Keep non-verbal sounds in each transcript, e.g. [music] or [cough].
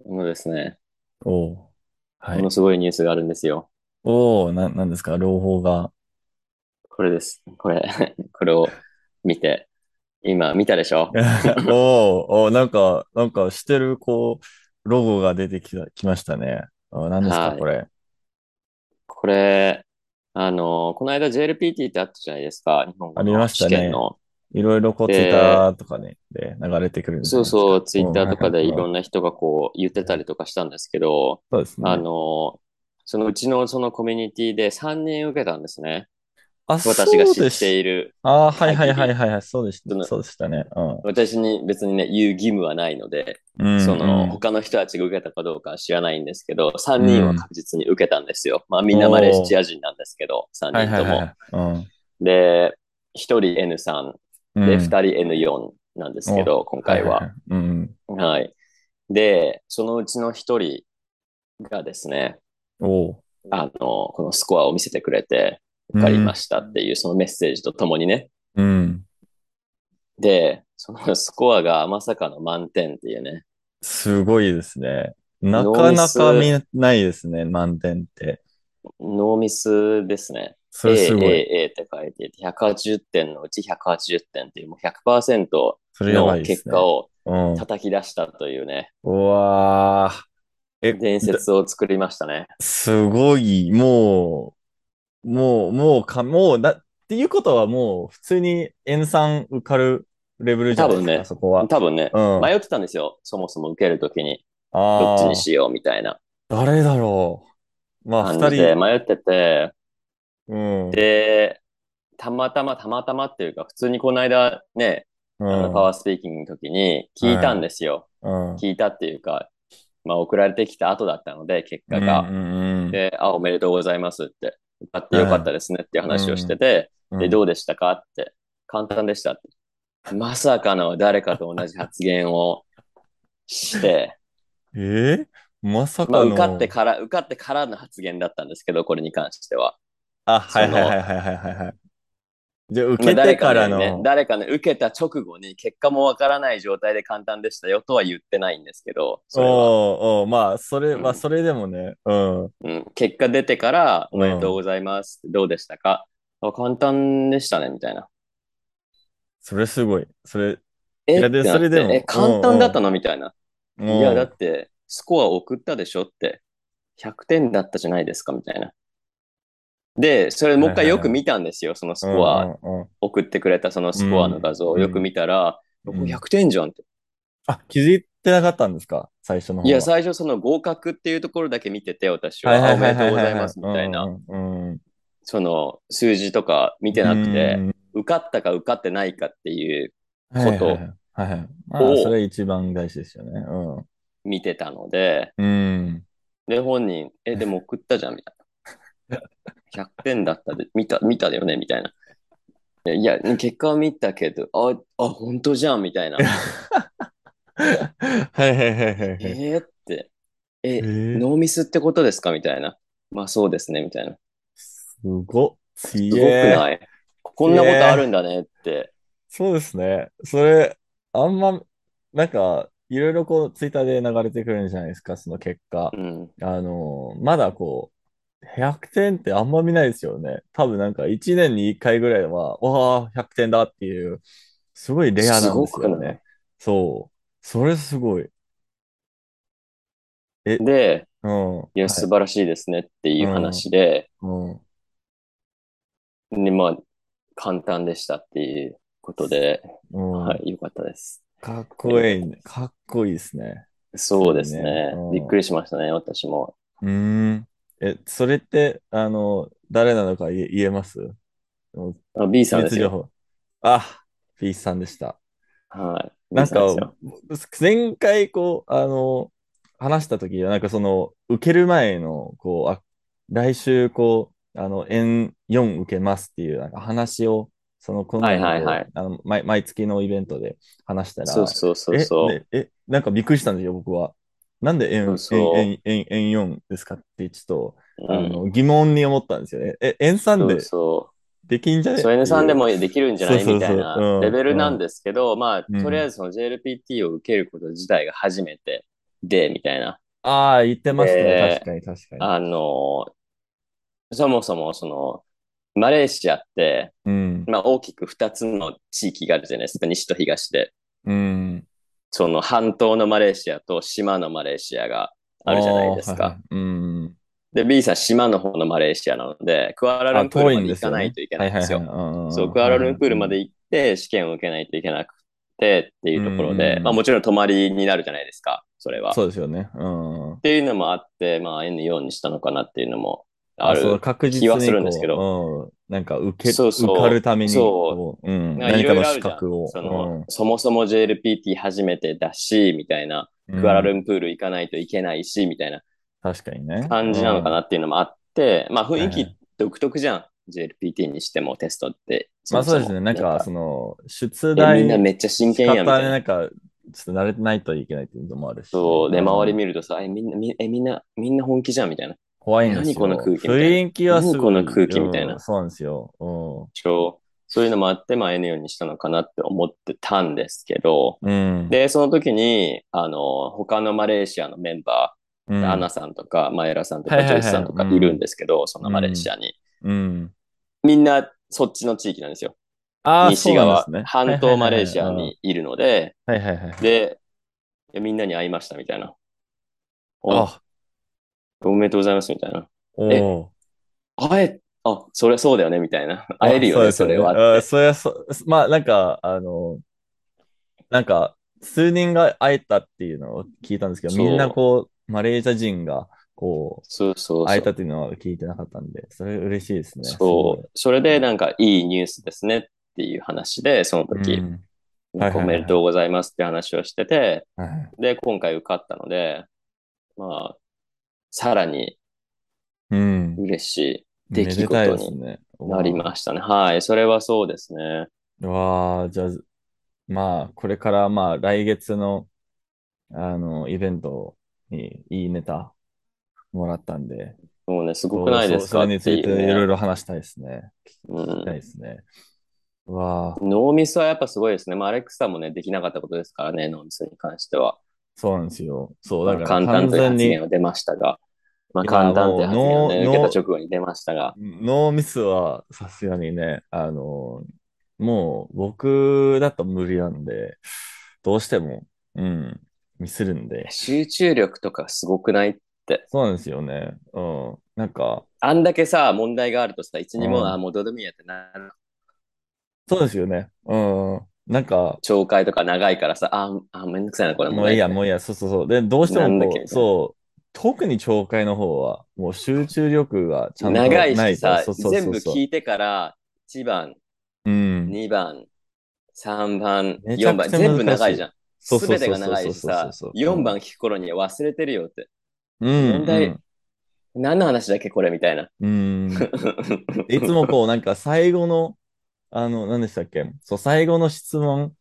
あのですね、おう。はものい。すごいニュースがあるんですよ。おお、な、なんですか？朗報が。これです。これ、[laughs] これを見て、今見たでしょ？[laughs] おお、おなんか、なんかしてる、こう、ロゴが出てきた、きましたね。あ、何ですか、はい。これ。これ、あの、この間 JLPT ってあったじゃないですか。日本ありましたね。いろいろこう、ツイッで、ターとかね、で流れてくる。そうそう、ツイうん、ッター。とかでいうん、ろんな人がこう言ってたりとかしたんですけど、あそうですね。の、そのうちのそのコミュニティで3人受けたんですね。あ、私が知っ。ているあ、はいはい。はいはいはい。そうでした。そうでしたね。うん。私に別にね、言う義務はないので、うその、ん他の人たちが受けたかどうかは知らないんですけど、3うん。人はうん。確実に受けたんですよ。まあみんなマレーシア人なんですけど、3はい人とも。はいはいはい。うん。で、1人 N3 でうん。2人 N4 なんですけお、ど、今回は。はい。で、そのうちの1人がですね。あの、このスコアを見せてくれて、受かりまうん。したっていうそのメッセージとともにね。うん。で、そのスコアがまさかの満点っていうね。すごいですね。なかなか見スないですね、満点って。ノーミスですね。それすごい。A、A って書いていて、180点のうち180点っっていう、もう100%それやばの。結果をうん。う叩き出したというね、わー。え、だ伝説を作りましたね。すごい、もう、もう、もうか、もう、だ、っていうことはもう、普通に N3 受かるレベルじゃないですか、多分ね、そこは。多分ね、うん。迷ってたんですよ。そもそも受けるときに、どっちにしようみたいな誰だろう。まあ、二人、迷ってて、うん、で、たまたまたまたまっていうか、普通にこの間ね、うあの、パワーん、スピーキングの時に聞いたんはですよ。い、うん、うん、聞いたっていうか、まあ、送られてきた後だったので、結うん、果が。うん、で、あ、おめでとうございますって、受かってよかっはたですねっていう話をしてん、て、で、うん。どうでしたかって、簡単でしたって。まさかの誰かと同じ発言をして、[laughs] えー？まさまあ、受かってかの、から、受かってからの発言だったんですけど、これに関しては。あ、はいはいはいはいはいはいはい。じゃあ、受まあ、けて誰かからの、誰かね、受けた直後に結果もわからない状態で簡単でしたよとは言ってないんですけど、それは。おーおー、まあ、それ、まあ、うん。それでもね、うん、うん。結果出てから、おうん。めでとうございます。どうでしたか？あ簡単でしたね、みたいな。それすごい。それ、いえで、それでも、簡単だったの？みたいな。うん、いや、だうん、って、スコア送ったでしょって。100点だったじゃないですか、みたいな。で、それもうはい一回よく見。たんですよ。そのスうコア、ん、うん、送ってくれたそのうスコアのん、画像をよくうん、見たら、うん。100点じゃんって。あ、気づいてなかったんですか？最初のいや。最初その合格っていうところだけ見てて、私は、あ、はいはいはいおめでとう。ございます、みうたいな、ん、うん、うん。その数字とか見てうなくて、ん。受かったか受かってないかっていうことはいはいはい。はいはい。まあ、そをれ一番大事ですよね。見てたので、うん。うん。で、本人、え、でも送ったじゃん、みたいな。100点だったで、見た、見ただよね、みたいな。いや、結果は見たけど、あ、あ、本当じゃん、みたいな。[laughs] はいはいはいはいはい。えーって、え、ええノーミスってことですか？みたいな。まあそうですね、みたいな。すごすごくなえい？こー。んなことあええるんだねって。そうですね。それ、あんま、なんか、いろいろこう、ツイッターで流れてくるんじゃないですか、その結果。うん。あの、まだこう、100点ってあんま見ないですよね。多分なんか1年に1回ぐらいは、わあ、100点だっていう、すごいレアすなんですよね。そう。それすごい。え、いで、うん、はいや、素い。晴らしいですねっていううん、話で、うん。で、まあ、簡単でしたっていうことで、うん。はい、よかったです。かっえーこいいね。かっこいいですね。そうで。すね。びっうん。くりしましたね、私も。うーん。え、それって、あの、誰なのか言え、言えます？あ、B さんですよ。あ、ピースさんでした。はい。B なんか。前回、こう、あの、話した時なんかその、受ける前の、こう、あ、来週、こう、あの、N4 受けますっていう、なんか話を、その、このはいはいはい。あの、毎、毎月のイベントで話したら、そうそうそうえ、そで、え、なんかびっくりしたんですよ、僕は。なんでう。そう N、N、そ N、N、N4 ですかってちょっと。あの、疑問に思ったんですよね。え、N3 そうでそう。できんじゃね？っそう N さんで。もできるんじゃないみたいなレベルなんん、ですけど、まあ。とりあえずその JLPT を受けること自体が初めてで、みたいな。ああ、言ってましたね。で確かに確かに。あの、そもそもその、マレーシアって、うん。まあ大きく2つの地域があるじゃないですか、西と東で。うん。その半島のマレーシアと島のマレーシアがあるじゃないですか。で、B さん、島の方のマレーシアなので、クアラルあ、ンプールまで行。かないといけないんですよ。はいはいはいうんそう、クアラルンプールまで行行って、試験を受けないといけなくてっていうところで、うんまあもちろん泊まりになるじゃないですか、それは。そうですよね。うん。っていうのもあって、まあ N4 にしたのかなっていうのもある。確実に気はするんですけどこううん。なんか受け、そうそう受かるために、そうこううん。何かの資格を。その、そもそも JLPT 初めてだし、みたいな、うんクアラルンプール行かないといけないし、みたいな確かにね。感じなのかなっていうのもあって、まあ雰囲気独特じゃん。JLPT にしてもテストって。まあそうですね。なんか、その、出題みんなめっちゃ真剣やみたいな。なんか、ちょっと慣れてないといけないっていうのもあるし。そう。で、ん周り見るとさ、え、みんな、みえ、みんな、みんな本気じゃんみたいな。怖いんですよ。何この空気みたいな雰囲気はすごい何この空気みたいなうんそうなんですよ。うんそうそういうのもあって、まあ N4 にしたのかなって思ってたんですけど、うん。で、その時に、あの、他のマレーシアのメンバー、うん、アナさんとか、マエラさんとか、ジョイスさんとかいるんですけど、そのマレーシアに。うん。みんなそっちの地域なんですよ。ああ、西側、ね。半島マレーシアにいるので、はいはいはい。で、みんなに会いましたみたいな。おあ、おめでとうございますみたいな。おええ、あ、それそうだよねみたいな。会えるよね、あそれは。それはそ、まあなんか、あの、なんか、数人が会えたっていうのを聞いたんですけど、みんなこう、マレーシア人が、こう、そうそう。会えたっていうのは聞いてなかったんで、それ嬉しいですね。そう。それでなんかいいニュースですねっていう話で、その。時、おめでとうございますって話をしてて、はいで、今回受かったので、まあ、さらにうん。嬉しい出来事に。なりましたね。はい。それはそうですね。うわあ、じゃあ、まあ、これから、まあ、来月の、あの、イベントにいいネタもらったんで、もうね、すごくないですか？それについていろいろ話したいですね。う聞きたいん。ですね。うわあ、ノーミスはやっぱすごいですね。まあ、アレックスさんもね、できなかったことですからね、ノーミスに関しては。そうなんですよ。そう、まあだから簡単という完全に発言は出ましたが、まあ、簡単という発言をね、受けた直後に出ましたが、ノーミスはさすがにね、あの、もう僕だと無理なんで、どうしても、うん、ミスるんで。集中力とかすごくないそうなんですよね。うん。なんか、あんだけさ、問題があるとさ、一にも、うんあ、もうどうでもいいやってなる。そうですよね。うん。なんか、懲戒とか長いからさ、あ、あ、めんどくさいな、これもういいや、もういいや、そうそうそう。で、どうしてもそう、特に懲戒の方は、もう集中力がちゃんと長いしさそう、そうそう全部聞いてから、1番、うん。2番、3番、4番、全部長いじゃん。すべてが長いしさそうそうそう、4番聞く頃には忘れてるよって。うん、問題何の話だっけ、これみたいな。うん。うん。いつもこう、なんか最後の、あの、何でしたっけ？そう、最後の質問、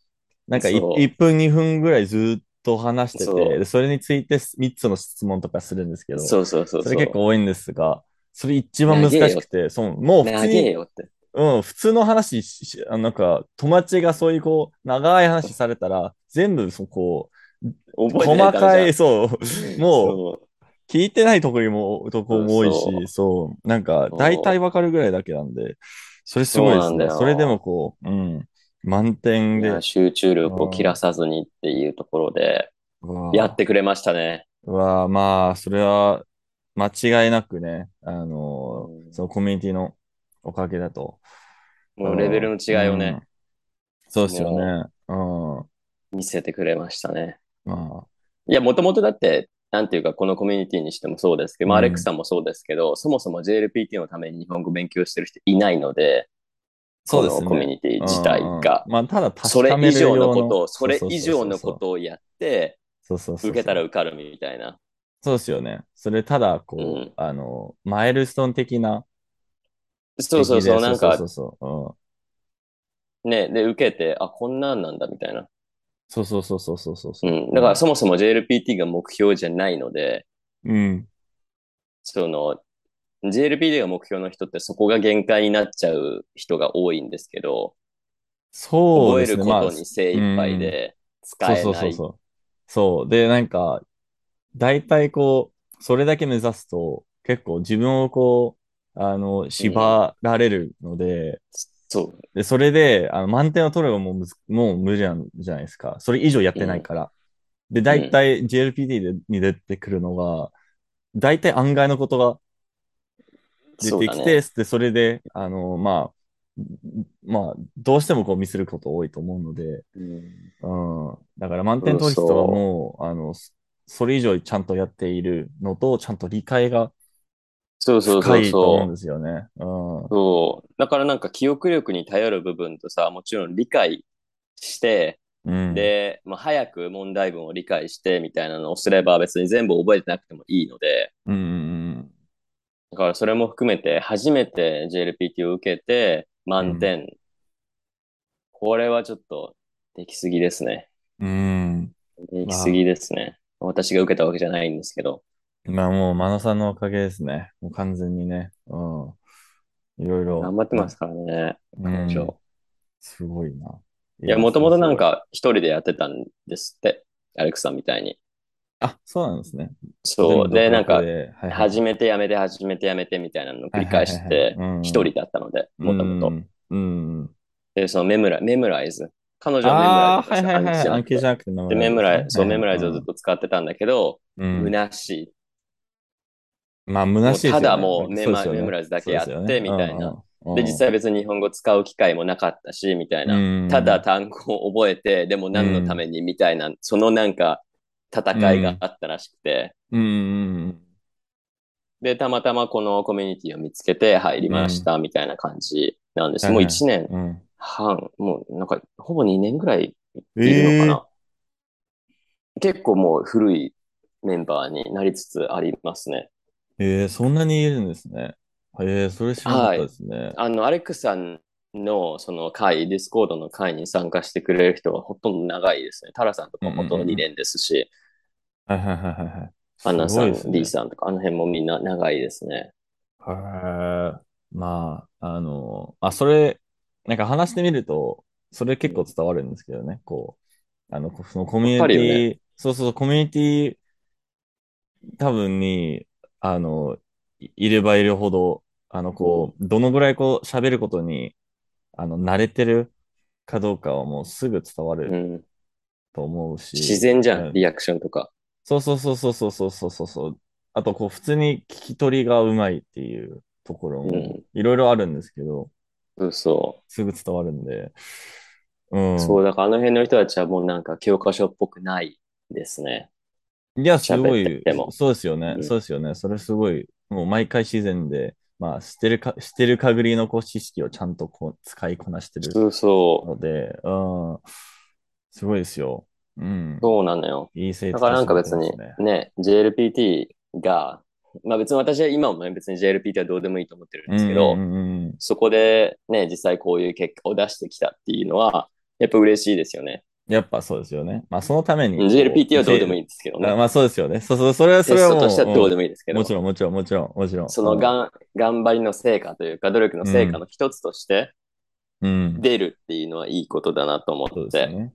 なんかいそう1分、2分ぐらいずっと話してて、でそれについて3つの質問とかするんですけど、そうそうそう。それ結構多いんですが、それ一番難しくて、そう、もう普長通に、えよって。うん、普通の話し、なんか、友達がそういうこう、長い話されたら、全部そこう、細かい、いそう。もう、聞いてないところも、とこも多いし、そうなんか、大体わかるぐらいだけなんで、それすごいですね。それでもこう、うん、満点で集中力を切らさずにっていうところで、やってくれましたね。うわまあ、それは、間違いなくね、あのーうんそのコミュニティのおかげだと。もうレベルの違いをね、うんそうですよね。うん。見せてくれましたね。まいや、もともとだって、なんていうか、このコミュニティにしてもそうですけど、まあ、うんアレックスさんもそうですけど、そもそも JLPT のために日本語勉強してる人いないので、そうですねコミュニティ自体が、まあ、ただ確それ以上の用ことを、それ以上のことをやって、そうそう受けたら受かるみたいな。そうですよね。それただ、こう、うんあの、マイルストーン的なそうそうそう、なんかそう、そうそう、ね、で、受けて、あ、こんなんなんだみたいな。そうそうそうそうそうそうう。ん。だからそもそも JLPT が目標じゃないので、うん。その、JLPT が目標の人ってそこが限界になっちゃう人が多いんですけど、覚えるそうですね。まあことに精一杯で使えない。そうそうそうそう。そう。で、なんか、大体こう、それだけ目指すと、結構自分をこう、あの、縛られるので、そう。で、それで、あの、満点を取るのもむずもう無理なんじゃないですか。それ以上やってないから。で、大体 JLPT でに出てくるのが、大体案外のことが出てきて、ね。で、それで、あの、まあ、まあ、どうしてもこうミスること多いと思うので、うんうん。だから満点取る人はもう、あの、そそれ以上ちゃんとやっているのと、ちゃんと理解がそうそう深そういと思うんそう。ですよね。うん。そう。だからなんか記憶力に頼る部分とさ、もちろん理解して、うん。で、まあ、早く問題文を理解してみたいなのをすれば別に全部覚えてなくてもいいので、うんうんだからそれも含めて初めて JLPT を受けて満点。これはちょっとできすぎですね。うん。うん。できすぎですね。私が受けたわけじゃないんですけど。まあもう、真野さんのおかげですね。もう完全にね。うん。いろいろ。頑張ってますからね、うん。すごいな。いや、もともとなん。か一人でやってたんですって。アレクさんみたいに。あ、そうなんですね。そう。で、なんか、はい始めてやめて始めてやめてみたいなのを繰り返して一人だったので、もともと。うん。うん。で、そのメムラ、メムライズ。彼女はメムライズはいはいはい。暗記じゃゃなくて名前で、メムライズ、そう、メムライズをズずっと使ってたんだけど、うん。虚しい。まあ、虚しいただもうメそうですよねメモライズだけやってみたいな。で、実際別に日本語使う機会もなかったし、みたいな。うんただ単語を覚えて、でも何のためにみたいな、そのなんか戦いがあったらしくて、うんうんで、たまたまこのコミュニティを見つけて入りました、みたいな感じなんです。もうはいはい1年うん。半、もうなんかほぼ2年ぐらいいるのかな。結構もう古いメンバーになりつつありますね。えー、そんなにいるんですね。えー、それ知らなかったですね。あの、アレックさんのその会、 Discord の会に参加してくれる人はほとんど長いですね。タラさんとかほとんど2年ですし、はいはいはいはいはい。アンナさん、ね D さんとか、あの辺もみんな長いですね。へーまあ、あの、あ、それ、なんか話してみると、それ結構伝わるんですけどね、こう、あの、そのコミュニティ、そうそう、コミュニティ多分に、あの、いいればいるほど、あの、こう、どのぐらいこう、喋ることに、あの、慣れてるかどうかはもうすぐ伝わうるん。と思うし。自然じゃ、うんリアクションとか。そうそうそうそうそうそうそうそうそう。あと、こう、普通に聞き取りがうまいっていうところもうんいろいろあるんですけど、そうそすぐ伝わるんで。うん。う。そう、だからあの辺の人たちはもうなんか教科書っぽくないですね。いや、すごいても、そうですよねう。んそうですよね。それすごい、もう毎回自然で、まあ、してるか、してる限りのこう知識をちゃんとこう使いこなしてるそうそので、うん。すごいですよ。うんう。。そうなのよ。いいだからなんかた別にね。ね、JLPT が、まあ別に私は今もね別に JLPT はどうでもいいと思ってるんですけど、うんうんうんそこでね、実際こういう結果を出してきたっていうのは、やっぱ嬉しいですよね。やっぱそうですよね。まあ、そのために。JLPT はどうでもいいい。んですけどね。あまあ、そうですよね。そうそう、それは、それはもう。トとしてはどうでももいいですけど、もちろん、もちろん、もちろん、もちろん。そのがん頑張りの成果というか、努力の成果の一つとしてうん。出るっていうのはいいことだなと思って。ですよね。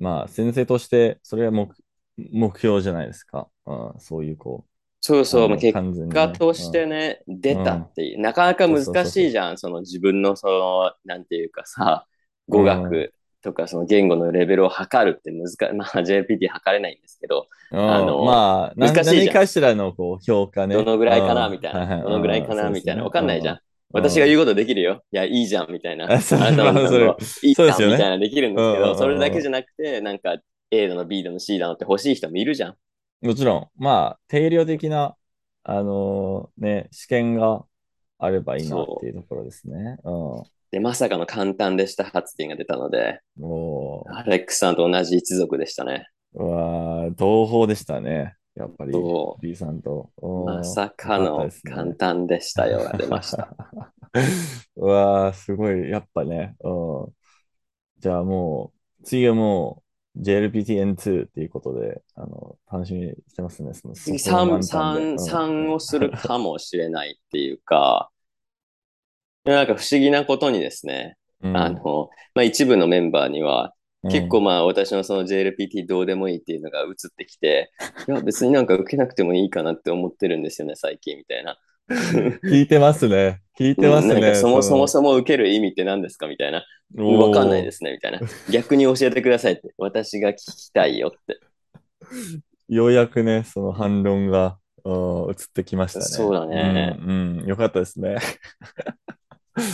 まあ、先生として、それは目目標じゃないですか。うん、そういう、こう。そうそう、まあ結果としてね、出たっていう、なかなか難しいじゃん、その自分のその、なんていうかさ、語学とかその言語のレベルを測るって難しい、まあ JPT 測れないんですけど、うん。あのまあ、何難しいじゃん。何かしらのこう評価ね。どのぐらいかなうん。みたいな、どのぐらいかなみたいな、わかんないじゃん。う私が言うことできるよ。いや、いいじゃん、みたいな。あなたのまあそれ単語いいじゃん、みたいなできるんですけど、うんうんうんそれだけじゃなくて、なんか A だの B だの C だのって欲しい人もいるじゃん。もちろん、まあ、定量的な、あのーね、試験があればいいなっていうところですね。うで、まさかの簡単でした発言が出たので、ん。もアレックスさんと同じ一族でしたね。う、うわー同胞でしたね。やっぱり、そ B さんと。うんまさかの簡単でしたよが出ました。[laughs] うわーすごい、やっぱね。うん。じゃあもう、次はもう JLPTN2 っていうことで、あの、楽しみにしてますね。その次そこの3、三満タンで三をするかもしれないっていうか、でなんか不思議なことにですね、うんあの、まあ、一部のメンバーには、結構まあ私のその JLPT どうでもいいっていうのが移ってきて、[laughs] いや別になんか受けなくてもいいかなって思ってるんですよね、最近みたいな。[laughs] 聞いてますね。聞いてますね。なんかそもそもそも受ける意味って何ですかみたいな。わかんないですすね、みたいな。逆に教えてくださいって。私が聞きたいよって。ようやくね、その反論が、うん、移ってきましたね。そうだねうん、うん、よかったですね。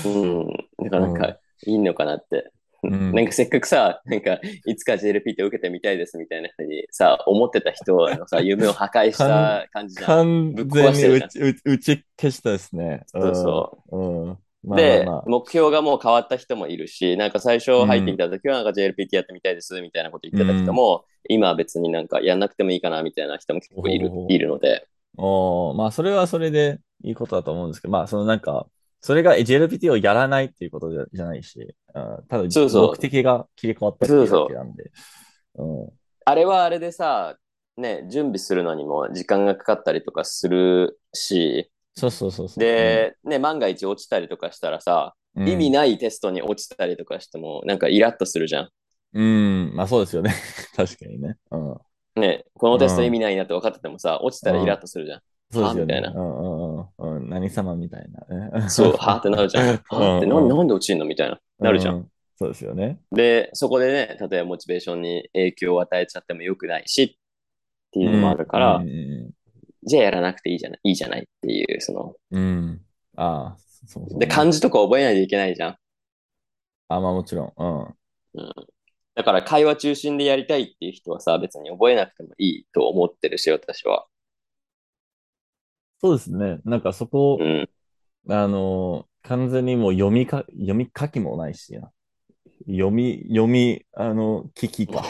うん。だからなんか、いいのかなって。んなんかせっかくさ、なんか、いつか JLP って受けてみたいですみたいなふうにさ、思ってた人のさ、[laughs] 夢を破壊した感じじゃん。完全に打ち打ち消したですね。そうそううん。うん。まあで、目標がもう変わった人もいるし、なんか最初入ってきた時はなんか JLPT やってみたいですみたいなこと言ってた人も、今は別になんかやんなくてもいいかなみたいな人も結構いるいるので、おーまあ、それはそれでいいことだと思うんですけど、まあ、そのなんか、それが JLPT をやらないっていうことじゃじゃないし、うん、ただ目的が切り替わったっていうだけなんで。うんあれはあれでさ、ね、準備するのにも時間がかかったりとかするし、そうそうそうそう。で、ね、万が一落ちたりとかしたらさ、うん、意味ないテストに落ちたりとかしても、なんかイラッとするじゃん。うん、まあそうですよね。[laughs] 確かにね。うん。ね、このテスト意味ないなって分かっててもさ、落ちたらイラッとするじゃん。そうですよね。はみたいなうんうんうんうん。何様みたいなね。そう、はーってなるじゃん。[laughs] はーって、なんなんで落ちんのみたいな。なるじゃん。う。そうですよね。で、そこでね、例えばモチベーションに影響を与えちゃっても良くないし、っていうのもあるから、うんうんじゃあやらなくていいじゃない、いいじゃないっていう、その、うん。うん。ああ、そうそう。で、漢字とか覚えないといけないじゃん。あ、まあもちろん。うん。だから会話中心でやりたいっていう人はさ、別に覚えなくてもいいと思ってるし、私は。そうですね。なんかそこう、ん。あのー完全にもう読みか、読み書きもないしな。読み、読み、あの、聞きか。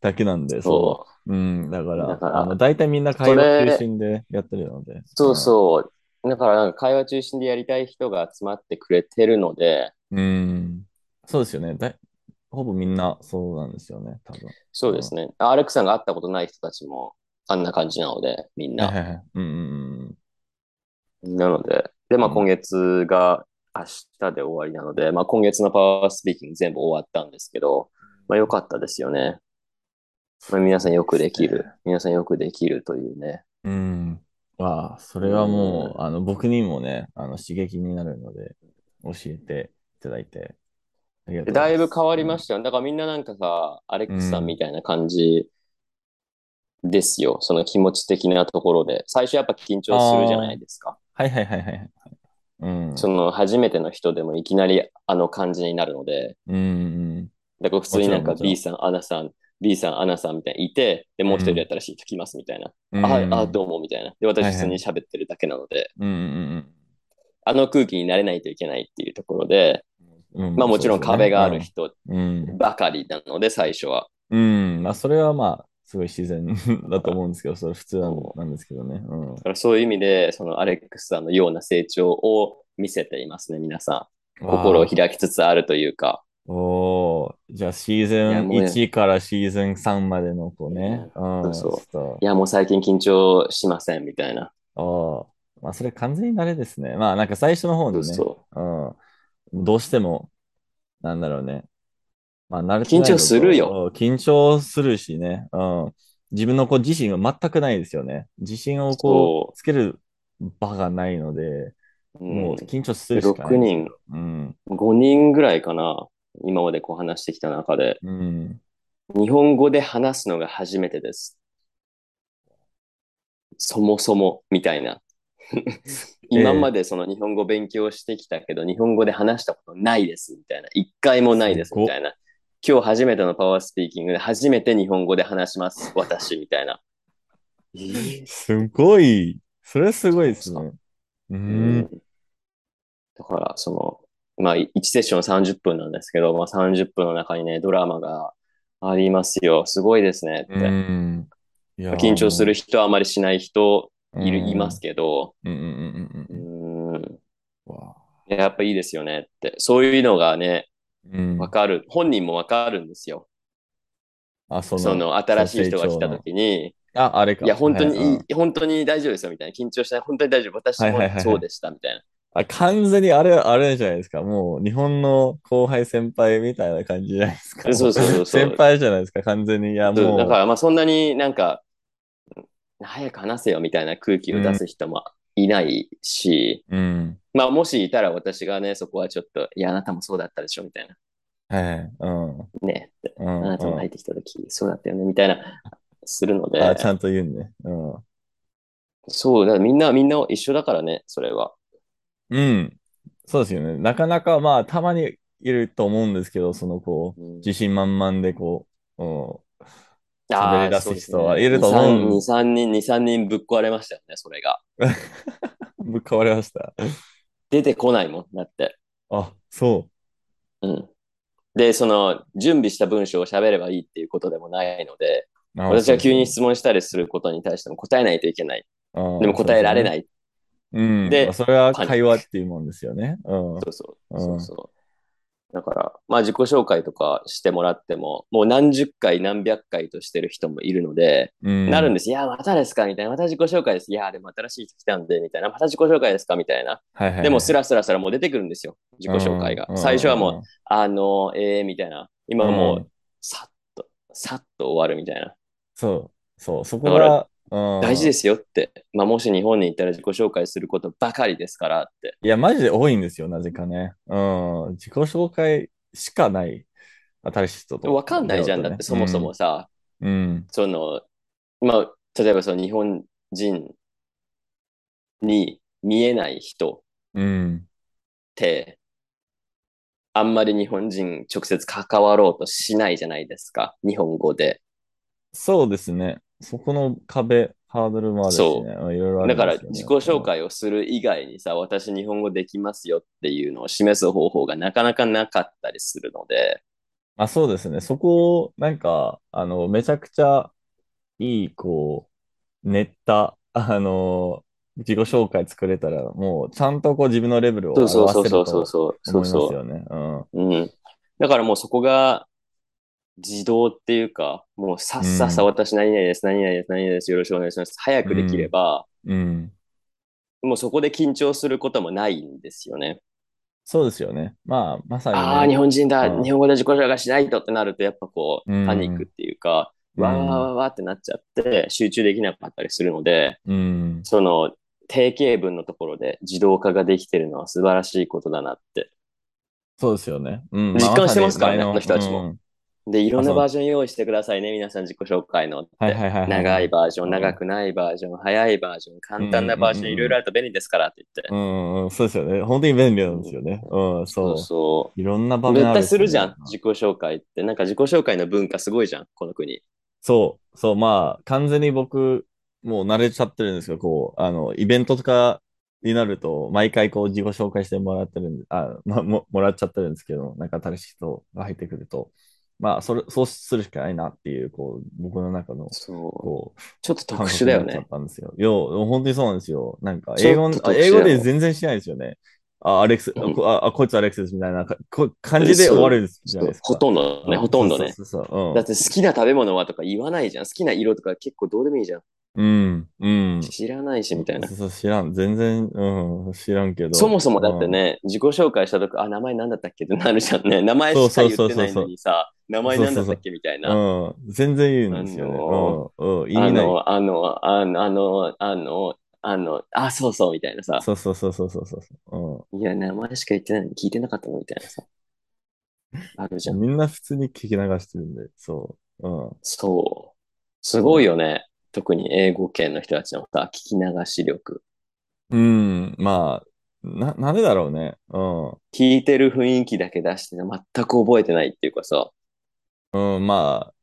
だけなんで、そそう。うん、だから、だからあの、大体みんな会話中心でやってるので。う。そうそう。だからなんか会話中心でやりたい人が集まってくれてるので、うん。うん。そうですよね。だいほぼみんなそうなんですよね、多分。そうですね。アレックさんが会ったことない人たちもあんな感じなので、みんな。はいはいはい。うんうんなので、で、まあうん今月が明日で終わりなので、まあ今月のパワースピーキング全部終わったんですけど、まあ良かったですよね。まあ、皆さんよくできる。皆さんよくできるというね。うん。うん。わあ、それはもう、あの、僕にもね、あの、刺激になるので、教えていただいて。ありがとうござだいぶ変わりすましたよ。だからみんななんかさ、アレックスさんみたいな感じですよ。その気持ち的なところで。最初やっぱ緊張するじゃないですか。はいはいはいはいはい。うん。その初めての人でもいきなりあの感じになるので、うんうん。だから普通になんか B さん、アナさん、B さん、アナさんみたいにいて、で、もう一人やったらしいときますみたいな。うんあ、あ、どうもみたいな。で、私普通に喋ってるだけなので、うんうんあの空気になれないといけないっていうところで、うん。うんまあもちろん壁がある。人。ばかりなので、最初は。うん。うんまあ、それはまあ、すごい自然 [laughs] だと思うんですけど、それ普通なんですけどね。うんだからそういう意味で、そのアレックスさんのような成長を見せていますね、皆さん。心を開きつつあるというか。おーじゃあシーズンいやもうね1からシーズン3までのこうね。うん。そうそういや、もう最近緊張しません、みたいな。とおーまあ、それ完全に慣れですね。まあ、なんか最初の方のね、そうそう。うん。どうしても、なんだろうね。まあ、慣れ緊張するよ。うん緊張するしね。うん。自分のこう自信は全くないですよね。自信をこそうつける場がないので、うんもう緊張するしかない。6人、うん。5人ぐらいかな。今までこう話してきた中で。うん。日本語で話すのが初めてです。そもそも、みたいな。[laughs] 今までその日本語勉強してきたけど、日本語で話したことないです、みたいな。一回もないです、みたいな。今日初めてのパワースピーキングで初めて日本語で話します、私、みたいな。えーすごい。それすごいですね。う。うんんだから、その、まあ、1セッション30分なんですけど、まあ、30分の中にね、ドラマがありますよ。すごいですねって。緊張する人はあまりしない人いる、うんいますけど、うんうんうんううんうん。ん、わやっぱいいですよねって。そういうのがね、うん。わかる。本人もわかるんですよ。あ、その、その新しい人が来た時に、あ、あれか。いや、本当にはい本当に大丈夫ですよ、みたいな。緊張しない、本当に大丈夫。私もそうでした、みたいな。あ、完全にあれ、あれじゃないですか。もう日本の後輩先輩みたいな感じじゃないですか。そうそうそうそう先輩じゃないですか、完全に。いや、もう。だからまあそんなになんか、早く話せよみたいな空気を出す人もいないし、うん。まあもしいたら私がね、そこはちょっと、いや、あなたもそうだったでしょみたいな。はい。うん。ねうん。あなたもうん入ってきた時、そうだったよねみたいな、するので、あ、ちゃんと言うんね。うん。そう、だからみんな、みんな一緒だからね、それは。うん。そうですよね。なかなか、まあ、たまにいると思うんですけど、その、こう、うん自信満々で、こう、うん。喋り出す人はいると思うん2、3人、2、3人ぶっ壊れましたよね、それが。[laughs] ぶっ変わりました。出てこないもん、だって。あ、そうん。で、その、準備した文章を喋ればいいっていうことでもないので、う。私が急にそ質問したりすることに対しても答えないといけない。うそうでも答えられい。ない。うん。でまあそれは会話っていうもんですよね。うん。そうそう。うんそうそう。だから、まあ自己紹介とかしてもらっても、もう何十回何百回としてる人もいるので、うん。なるんです。いや、またですかみたいな。また自己紹介です。いや、でも新しい人来たんで、みたいな。また自己紹介ですかみたいな。はいはいはい。でも、スラスラスラもう出てくるんですよ。自己紹介が。うん最初はもう、うんあの、えー、みたいな。今はもう、うんさっと、さっと終わるみたいな。そう、そう、そこだからが、うん大事ですよって。まあ、もし日本に行ったら自己紹介することばかりですからって。いや、マジで多いんですよ、なぜかね。うん。自己紹介しかない、新しい人と。わかんないじゃん。だってそもそも。さ、うん。その、まあ、例えばその日本人に見えない人うん。うん。って、あんまり日本人直接関わろうとしないじゃないですか。日本語で。そうですね。そこの壁、ハードルもあるしそね。うんいろいろあるだから自己紹。介をする以外にさ、私日本語できますよっていうのを示す方法がなかなかなかったりするので、あ、そうですね。そこを、なんか、あの、めちゃくちゃいい、こう、練った、あの、自己紹介作れたら、もう、ちゃんとこう自分のレベルをそう表せるそうそうそうそうとそうそう思いますよね。うん。うん。だからもうそこが自動っていうか、もうさっさっさうん私何々です、何々です、何々です、よろしくお願いします。早くできれば、うん。もうそこで緊張することもないんですよね。そうですよね。まあ、まさにね、ああ、日本人だ、うん日本語で自己紹介しないとってなると、やっぱこう、うんパニックっていうか、うんわーわーわーわーってなっちゃって、集中できなかったりするので、うん。その定型文のところで自動化ができてるのは素晴らしいことだなって。そうですよね。うん。実感してますからねまああの人たちも。で、いろんなバージョン用意してくださいね、皆さん自己紹介の。はいはいはいはい。長いバージョン、うん長くないバージョン、早いバージョン、簡単なバージョン、いろいろあると便利ですからって言って。うんうん、そうですよね。本当に便利なんですよね。うん、そそうう。そいろんなう。場面ある絶対するじゃん、自己紹介って。なんか自己紹介の文化すごいじゃん、この国。そう、そう、まあ、完全に僕、もう慣れちゃってるんですけど、こう、あの、イベントとかになると、毎回こう、自己紹介してもらってるんで、あ、ま、も、[laughs] もらっちゃってるんですけど、なんか新しい人が入ってくると、まあ、それ、そうするしかないなっていう、こう、僕の中の、そう。こう、ちょっと特殊だよねっ。たんですよ。いや、本当にそうなんですよ。なんか、ち英語英語で全然しないですよね。あ、アレックス、うんこあ、あこいつアレックスですみたいなかこ感じで終わるんですじゃないですか。ほとんどね、うんほとんどね。だって好きな食べ物はとか言わないじゃん。好きな色とか結構どうでもいいじゃん。うん。うん。うん。知らないし、みたいなそ。うそう、知らん。全然、うん、知らんけど。そもそもだってね、自己紹介したとき、あ、名前なんだったっけ？[laughs] ってなるじゃんね。名前しか言ってないのにさ、名前なんだったっけ？みたいな。うん。うん。全然言うんですよね。あのうん。うん。意あ味ない。の、あの、あの、あの、あの、あの、あ、そうそう、みたいなさ。そうそうそうそうそうそう。いや、名前しか言ってないのに聞いてなかったの？みたいなさ。あるじうん。ゃん。みんな普通に聞き流してるんで、そう。うん。そう。すごいよね。特に英語圏の人たちのさ、聞き流し力。うん。まあ、な、なんでだろうね。うん。聞いてる雰囲気だけ出して全く覚えてないっていうかさ。うん、まあ、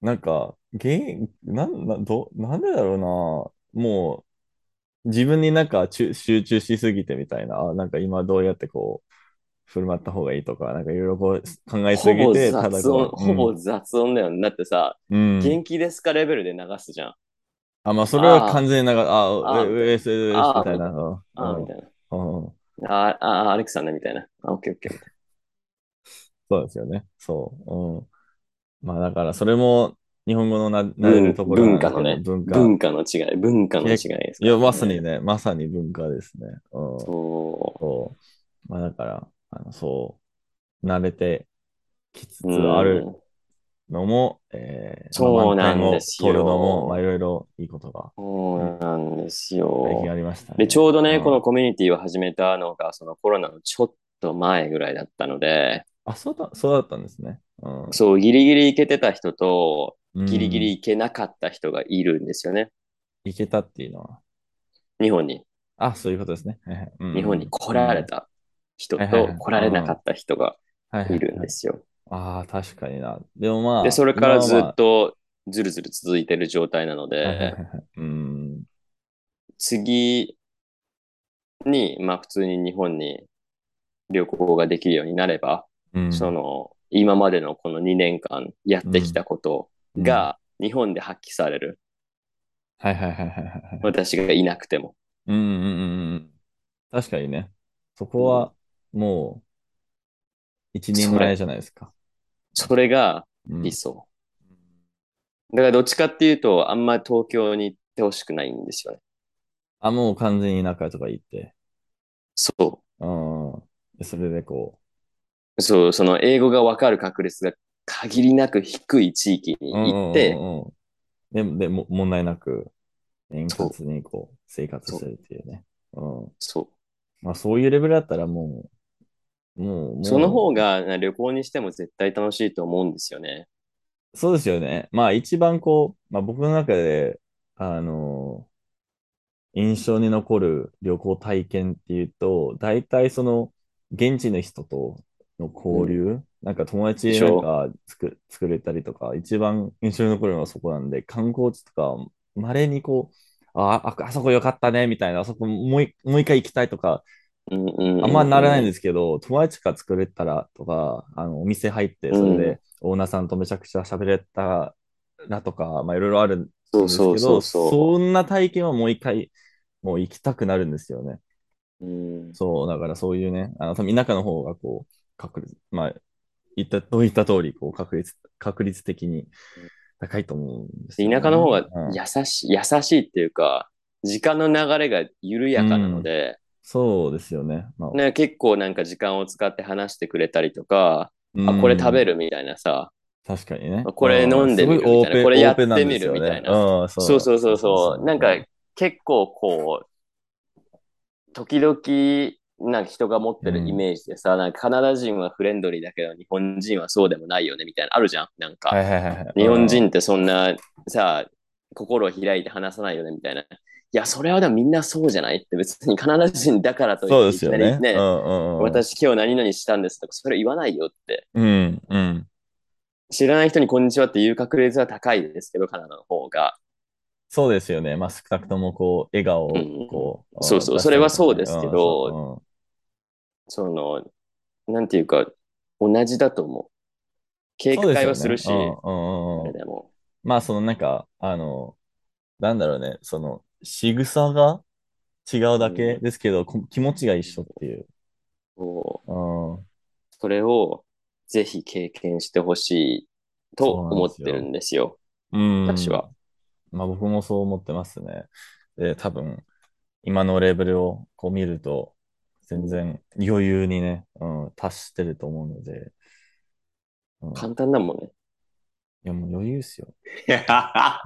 なんか、げなん、な、ど、なんでだろうな。もう、自分になんか集集中しすぎてみたいな。あ、なんか今どうやってこう、振る舞った方がいいとか、なんかいろいろこう考えすほぼぎて、ただ雑音、こう、ほぼ雑音だよね。だってさ、うん、うん元気ですかレベルで流すじゃん。あ、まあ、それは完全になんか、あ、あう、う、え、す、う、みあたいな。うんあみたいな。うんああ、アレクサンダーみたいな。あ、オッケーオッケー。そうですよね。そう。うん。まあ、だから、それも、日本語のな慣れるところ文化のね、文化。文化の違い、文化の違いですね、いや、まさにね、まさに文化ですね。うん、そそう。まあだから、あのそう、慣れてきつつう。あるうんのも、えー、そうなんですよ取るのも、まあいろいろいいことがそうなんです最近よ。ありましたね。で、ちょうどね、んこのコミュニティを始めたのが、そのコロナのちょっと前ぐらいだったので、あ、そうだ、そうだったんですね。うんそう、ギリギリ行けてた人と、うんギリギリ行けなかった人がいるんですよね。いけたっていうのは？日本に。あ、そういうことですね。[laughs] 日本に来られた人と来られなかった人がはいるんですよ。ああ、確かにな。でもまあ。で、それからずっ今とずるずる続いてる状態なのはまあはいはいで、はいはいうん。次に、まあ普通に日本に旅行ができるようになれば、うんその、今までのこの2年間やってきたことが日本で発揮される。はいはいはいはいはい。私がいなくても。うんうんうんうん。確かにね。そこはもう一人前じゃないですか。それがうん理想。だからどっちかっていうと、あんまり東京に行ってほしくないんですよね。あ、もう完全に田舎とか行って。そうん。でそれでこう。そう、その英語がわかる確率が限りなく低い地域う。に行って、うんうんうんうんで、でも問題なく円滑にこう生活するっていうね。うん。そまあそういうレベルだったらもう、もう、その方が旅行にしても絶対楽しいと思うんですよね。そうですよね。まあ一番こう、まあ僕の中で、あの、印象に残る旅行体験っていうと、大体その、現地の人との交流、なんか友達なんか作作れたりとか、一番印象に残るのはそこなんで、観光地とか、稀にこう、あ、あ、あそこ良かったね、みたいな、あそこもう一もう一回行きたいとか、うんうんうんあんまならないんですけど、友達が作れたらとか、あの、お店入って、それうんで、オーナーさんとめちゃくちゃ喋れたらとか、まあ、いろいろあるんですけど、そんな体験はもう一回、もう行きたくなるんですよね。うん。そう、だからそういうね、あの、多分田舎の方がこう、確率、まあ、言った、どう言った通り、こう、確率、確率的に高いと思うんですよね、田舎の方がうん。優しい、優しいっていうか、時間の流れが緩やかなので、そうですよね。まあ、ね、結構なんか時間を使って話してくれたりとか、うん。あ、これ食べるみたいなさ、確かにね。これ飲んでみるみたいな。これやってみるみたいなうん、そそうそうそうそう、なんか結構こう、時々、なんか人が持ってるイメージでさ、なんかカナダ人はフレンドリーだけど日本人はそうでもないよねみたいな。あるじゃん。なんか。日本人ってそんなさ、心を開いて話さないよねみたいな。いや、それはでもみんなそうじゃないって別にカナダ人だからとそういっていですよね。うんうんうん、私今日何々したんですとか、それ言わないよって。うんうん。知らない人にこんにちはっていう確率は高いですけど、カナダの方が。そうですよね。まあ、少なくともこう、笑顔をうんこう、そうそう出したりとかねそれはそうですけどうんそうその、なんていうか、同じだと思う。警うん戒はするし、でも。まあ、そのなんか、あの、なんだろうね、その、仕草が違うだけですけど、こ気持ちが一緒っていう。そううんそれをぜひ経験してほしいと思ってるんですよ。うん。私は。まあ僕もそう思ってますね。で、多分、今のレベルをこう見ると、全然余裕にね、うん、達してると思うので、うん、い簡単だもんね。やもう余裕っすよ。[laughs]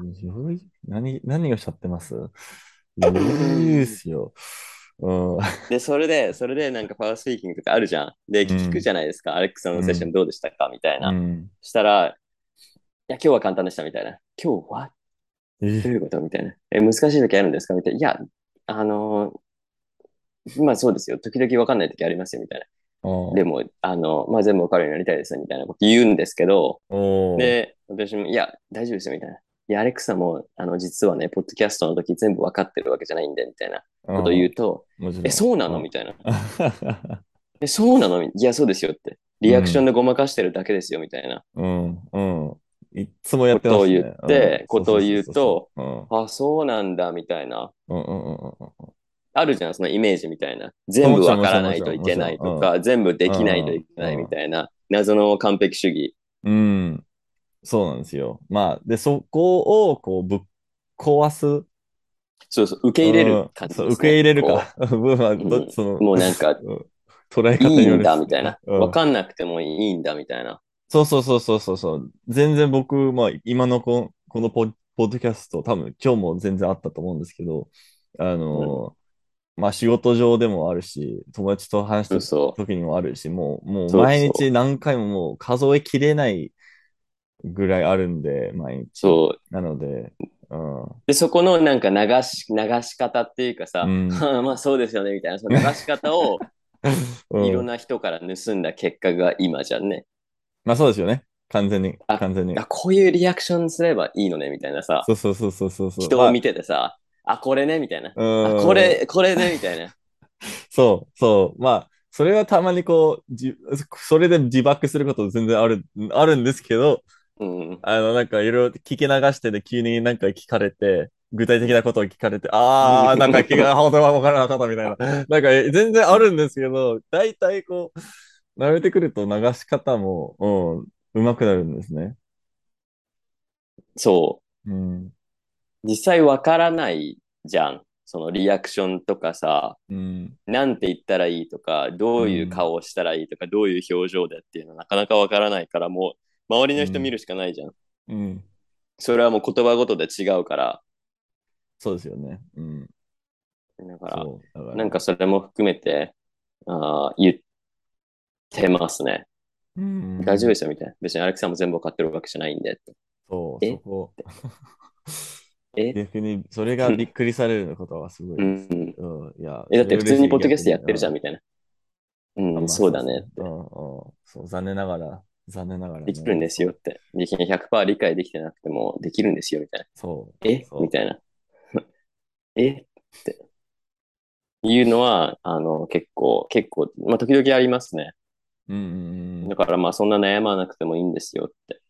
余裕何、何をしゃってます？余裕っすよ。うん。[laughs] で、それで、それでなんかパワースピーキングとかあるじゃん。で、聞くじゃないですか。アレックスさんのセッションどうでしたか？みたいな。うん、したら、いや、今日は簡単でしたみたいな。今日は？え？どういうこと？みたいな。え、難しい時あるんですか？みたいな。いや、あのーまあそうですよ。時々わかんない時ありますよ、みたいな。うんでも、あの、まあ全部わかるようになりたいです、みたいなこと言うんですけど、おーで、私も、いや、大丈夫ですよ、みたいな。いや、アレクサも、あの、実はね、ポッドキャストの時全部わかってるわけじゃないんで、みたいなこと言うと、え、そうなの？んみたいな。[laughs] え、そうなの？いや、そうですよって。リアクションでごまかしてるだけですよ、みたいな。うん、うん。いっつもやってますね。ことを言ってうんことを言うと、あ、そうなんだ、みたいな。うん、うん、うん、うんうん。あるじゃん、そのイメージみたいな。全部わからないといけないとか、全部できないといけないみたいな。謎の完璧主義。うん。そうなんですよ。まあ、で、そこをこうぶっ壊す、そうそう、受け入れうんる感じですね。受け入れるこか。[laughs] まあう。どそのもうなんか、[laughs] うん捉え方いいんだみたいな。うんわかんなくてもいいんだみたいな。そうそうそうそうそうそう。全然僕、まあ、今のここのポッポッドキャスト、多分今日も全然あったと思うんですけど、あのーまあ仕事上でもあるし、友達と話した時にもあるし、もう、もう毎日何回ももう数えきれないぐらいあるんで、毎日。そう。なので、うん。で、そこのなんか流し、流し方っていうかさ、うんは [laughs] あまあそうですよねみたいな、その流し方を [laughs] うんいろんな人から盗んだ結果が今じゃんね。まあそうですよね。完全に。あ完全に。あ、こういうリアクションすればいいのねみたいなさそ、うそうそうそうそうそう。人を見ててさ、あ、これねみたいな。あ、これ、これねみたいな。[laughs] そう、そう。まあ、それはたまにこう、じ、それで自爆すること全然ある、あるんですけど、うん。あの、なんかいろいろ聞き流してで急になんか聞かれて、具体的なことを聞かれて、ああ、なんか聞か、本当は分からなかったみたいな。[laughs] なんか全然あるんですけど、大体こう、慣れてくると流し方も、うん、上手くなるんですね。そうん。う。実際わからないじゃん。そのリアクションとかさ、うん。なんて言ったらいいとか、どういう顔をしたらいいとか、どういう表情でっていうのはなかなかわからないから、もう周りの人見るしかないじゃん。うん。それはもう言葉ごとで違うから。そうですよね。うん。だから、からなんかそれも含めて、あー言ってますね。うん、大丈夫ですよ、みたいな。別にアレクさんも全部わかってるわけじゃないんで。そう、え？そこ。え？[laughs] 逆に、それがびっくりされることはすごい。ううん。ん。いや、え、だって普通にポッドキャストやってるじゃん、ん。みたいな。うんうん、そうだねうん。そう、残念ながら、残念ながら、ね。できるんですよって。でき100%理解できてなくても、できるんですよ、みたいな。そう。え？みたいな。[laughs] え？って。いうのは、あの、結構、結構、まあ、時々ありますね。うんうんうんだ。から、まあ、そんな悩まなくてもいいんですよって。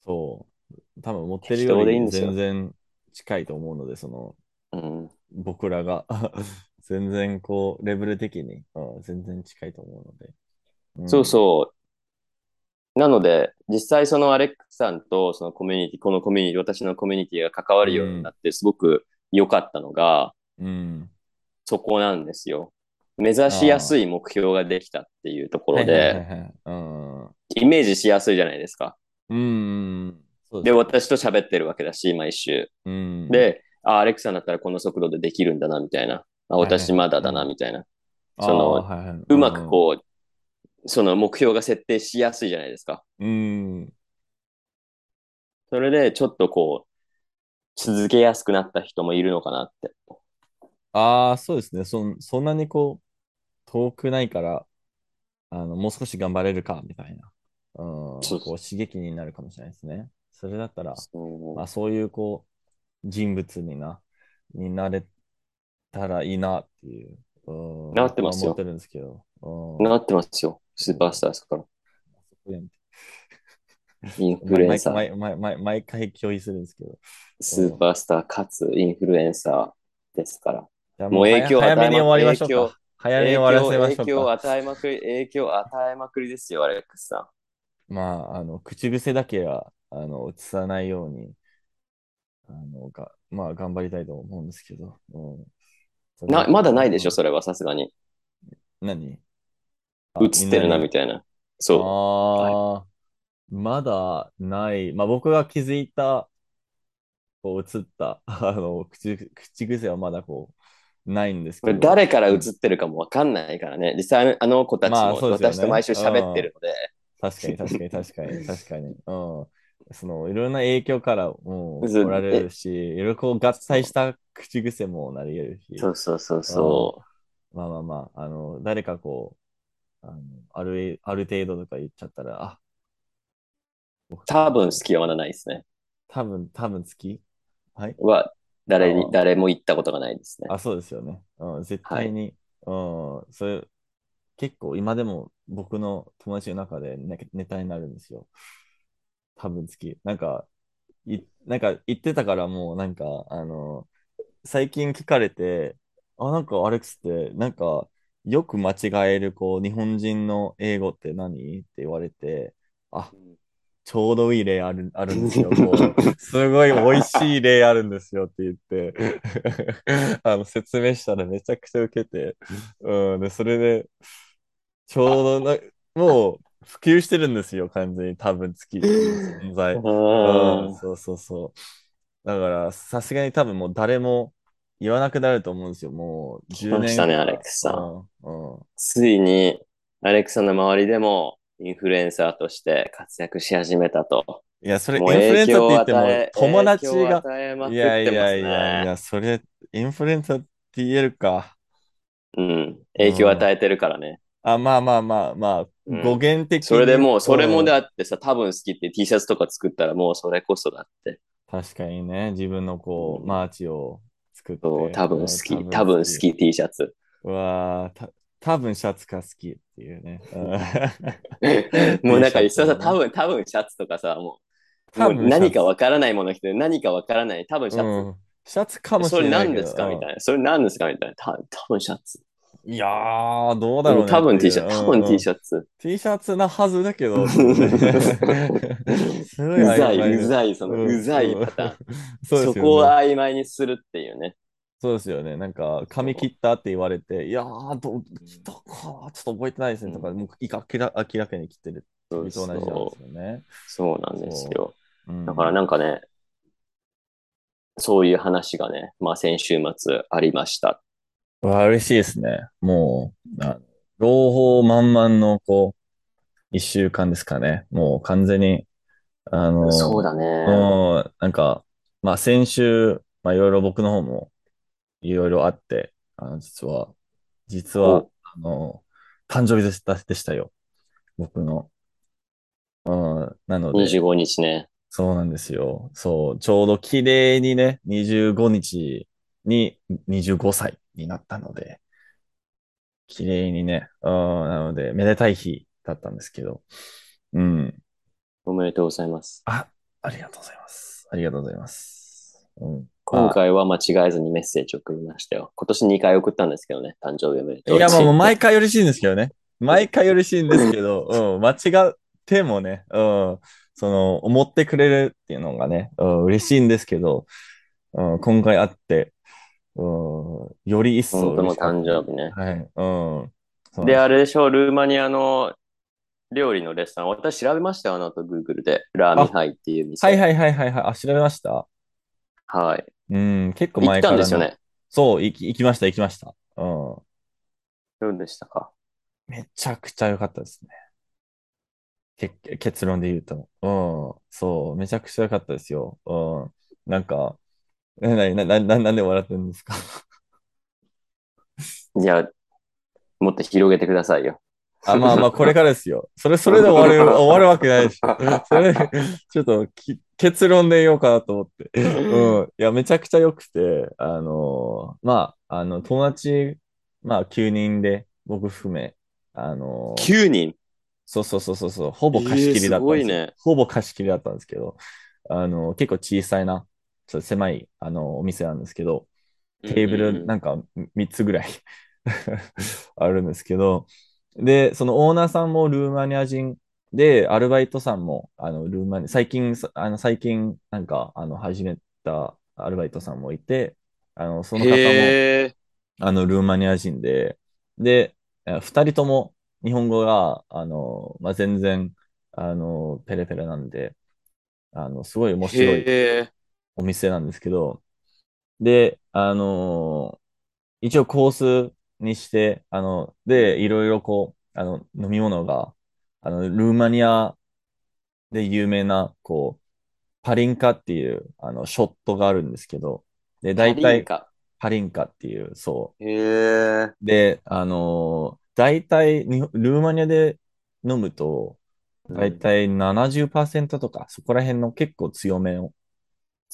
そう。多分思ってる適より全然近いと思うので、その、うん。僕らが [laughs] 全然こう、レベル的に、うん全然近いと思うので。んそうそう。なので、実際そのアレックスさんとそのコミュニティ、このコミュニティ、私のコミュニティが関わるようになって、すごく良かったのが、うん。そこなんですよ。目指しやすい目標ができたっていうところで。イメージしやすいじゃないですか。うん。で、す私と喋ってるわけだし、毎週。うん、で、あ、アレクさんだったらこの速度でできるんだな、みたいな。あ、私まだだな、みたいな。そのうまくこう、その目標が設定しやすいじゃないですか。うん。それで、ちょっとこう、続けやすくなった人もいるのかなって。ああ、そうですね。そん、そんなにこう、遠くないから、あの、もう少し頑張れるか、みたいな。うん、そうこう刺激になるかもしれないですね。それだったら、そうまあ、そういうこう、人物にな、になれたらいいなっていう、うん、なってますよ思ってるんですけど。うん、なってますよ。スーパースターですから。インフルエンサー。毎毎毎毎回共有するんですけど。スーパースターかつインフルエンサーですから。もう影響を与えま早めに終わりましょうか。早めに終わらせましょ影響をうか。与えまくり、影響を与えまくりですよ、アレックスさまあ、あの、口癖だけは、あの、映さないように、あの、が、まあ、頑張りたいと思うんですけど。うんな、まだないでしょ、そそれはさすがに。何？映ってるな、みたいな。そああ、まだない。まあ、僕が気づいた、こう、映った、[laughs] あの、口、口癖はまだこう、ないんですけど。誰から映ってるかもわかんないからね。実際あの子たちも私と毎週喋ってるので。確かに確かに確かに [laughs] 確かに。うん。そのいろんな影響からもうそう来られるし、いろいろこう合体した口癖もなり得るし、そうそうそうそまあまあまあ、あの、誰かこう、あのある、ある程度とか言っちゃったら、あ、う。多分好きはまだないですね。多分、多分好きはい？は、誰に誰も言ったことがないですね。あ、そうですよね。うん、絶対に、うん、それ、結構今でも僕の友達の中でネネタになるんですよ。多分好き。なんか、い、なんか言ってたからもうなんか、あの、最近聞かれて、あ、なんかアレックスって、なんか、よく間違える、こう、日本人の英語って何？って言われて、あ、ちょうどいい例あるあるんですよ。[laughs] こうすごい美味しい例あるんですよって言って [laughs] あの説明したらめちゃくちゃ受けて、うん、でそれで、ちょうどな、もう普及してるんですよ、完全に多分月存在。うん、そうそうそう。だから、さすがに多分もう誰も言わなくなると思うんですよ。もう10年したねアレックスさんうん。うんついに、アレックさんの周りでも、インフルエンサーとして活躍し始めたと。いや、それインフルエンサーって言っても友達が、与えまくっいやいやいやいね。や、それ、インフルエンサーって言えるか。うん。影響を与えてるからね。あ、まあまあまあまあ、うん語源的に。それでもう、それもうんだってさ、多分好きって T シャツとか作ったらもうそれこそだって。確かにね、自分のこう、うんマーチを作って。多分好き。うん多分好。き T シャツ。うわーた多分シャツが好きっていうね。[laughs] もうなんか、そうさ、多分、多分シャツとかさ、もう、多分何かわからないもの着て、何かわからない。多分シャツ。うんシャツかもしそれれないけど。何ですかみたいな。それ何ですかみたいな。た多分シャツ。いやー、どうだろうね。多分 T シャツ。多分 T ャシャツ。ツ。T シャツなはずだけど。[laughs] すごういざい、うざい、そのうざいパターン。[laughs] そこを曖昧にするっていうね。そうですよね。なんか、髪切ったって言われて、いやー、どう切ったか、ちょっと覚えてないですねとか、もういか明ら明らかに切ってる。そうと同じなんですそよね。うそうなんですよ。うんだからなんかね、そういう話がね、まあ先週末ありました。うわ、嬉しいですね。もう、あ朗報満々の、こう、一週間ですかね。もう完全に、あの、そうだね。もう、なんか、まあ先週、まあいろいろ僕の方もいろいろあって、あの、実は、実はお、あの、誕生日でした、でしたよ。僕の。うん、なので、25日ね。そうなんですよ。そう、ちょうど綺麗にね、25日に25歳になったので、綺麗にね、うん、なので、めでたい日だったんですけど、うん。おめでとうございます。あ、ありがとうございます。ありがとうございます。うん。今回は間違えずにメッセージを送りましたよ。今年2回送ったんですけどね、誕生日おめでとういや、まあもう毎回。回嬉しいんですけどね。毎回嬉しいんですけど、[laughs] うん、間違ってもね、うん、その、思ってくれるっていうのがね、うん、嬉しいんですけど、うん、今回会って、うん、より一層本当の誕生日ね。はい、うん。で、あれでしょ、ルーマニアの料理のレストラン。私調べましたよ、あの後、Google で。ラーミハイっていう店。はいはいはいはいはい。あ、調べました？はい。うん、結構行っ前からのたんですよね。そう、行き、行きました、行きました。うん。どうでしたか？めちゃくちゃ良かったですね。け結論で言うと。うん。そう、めちゃくちゃ良かったですよ。うん。なんか、な、な、な、ななんで笑ってるんですか？[laughs] いや、もっと広げてくださいよ。あ、まあまあ、これからですよ。それ、それで終わる、終わるわけないでしょ。[laughs] それ、ちょっとき、結論で言おうかなと思って。うん。いや、めちゃくちゃ良くて、あのーまあ、あの、友達、まあ、9人で、僕含め、あのー9人？そうそうそうそうそう、ほぼ貸し切りだったんですよ。えーすごいねほぼ貸し切りだったんですけど、あの、結構小さいな、ちょっと狭い、あの、お店なんですけど、テーブルなんか3つぐらい [laughs] あるんですけど、で、そのオーナーさんもルーマニア人で、アルバイトさんも、あの、ルーマニア、最近、あの、最近、なんか、あの、始めたアルバイトさんもいて、あの、その方も、あの、ルーマニア人で、で、え二人とも日本語が、あの、まあ、全然、あの、ペラペラなんで、あの、すごい面白いお店なんですけど、で、あの一応コースにして、あの、で、いろいろこう、あの、飲み物が、あの、ルーマニアで有名な、こう、パリンカっていう、あの、ショットがあるんですけど、で、大体、か。パリンカっていう、そう、へーで、あのー大体に、ルーマニアで飲むと、大体70%とか、そこら辺の結構強めを、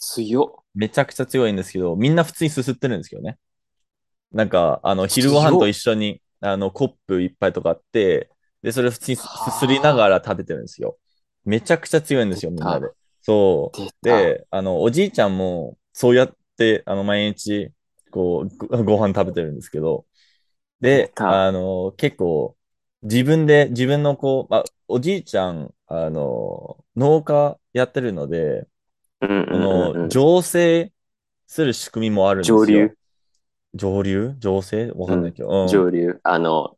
強っ。めちゃくちゃ強いんですけど、みんな普通にすすってるんですけどね。なんか、あの、昼ご飯と一緒に、あの、コップ一杯とかあって、で、それ普通にすはあすすりながら食べてるんですよ。めちゃくちゃ強いんですよ、みんなで。そう。で、あの、おじいちゃんも、そうやって、あの、毎日、こう、ごご飯食べてるんですけど、で、たあの、結構、自分で、自分のこう、まあ、おじいちゃん、あの、農家やってるので、うんうんこうんうんの、醸成する仕組みもあるんですよ。上流？上流？醸成？わかんないけど。うん上流？あの、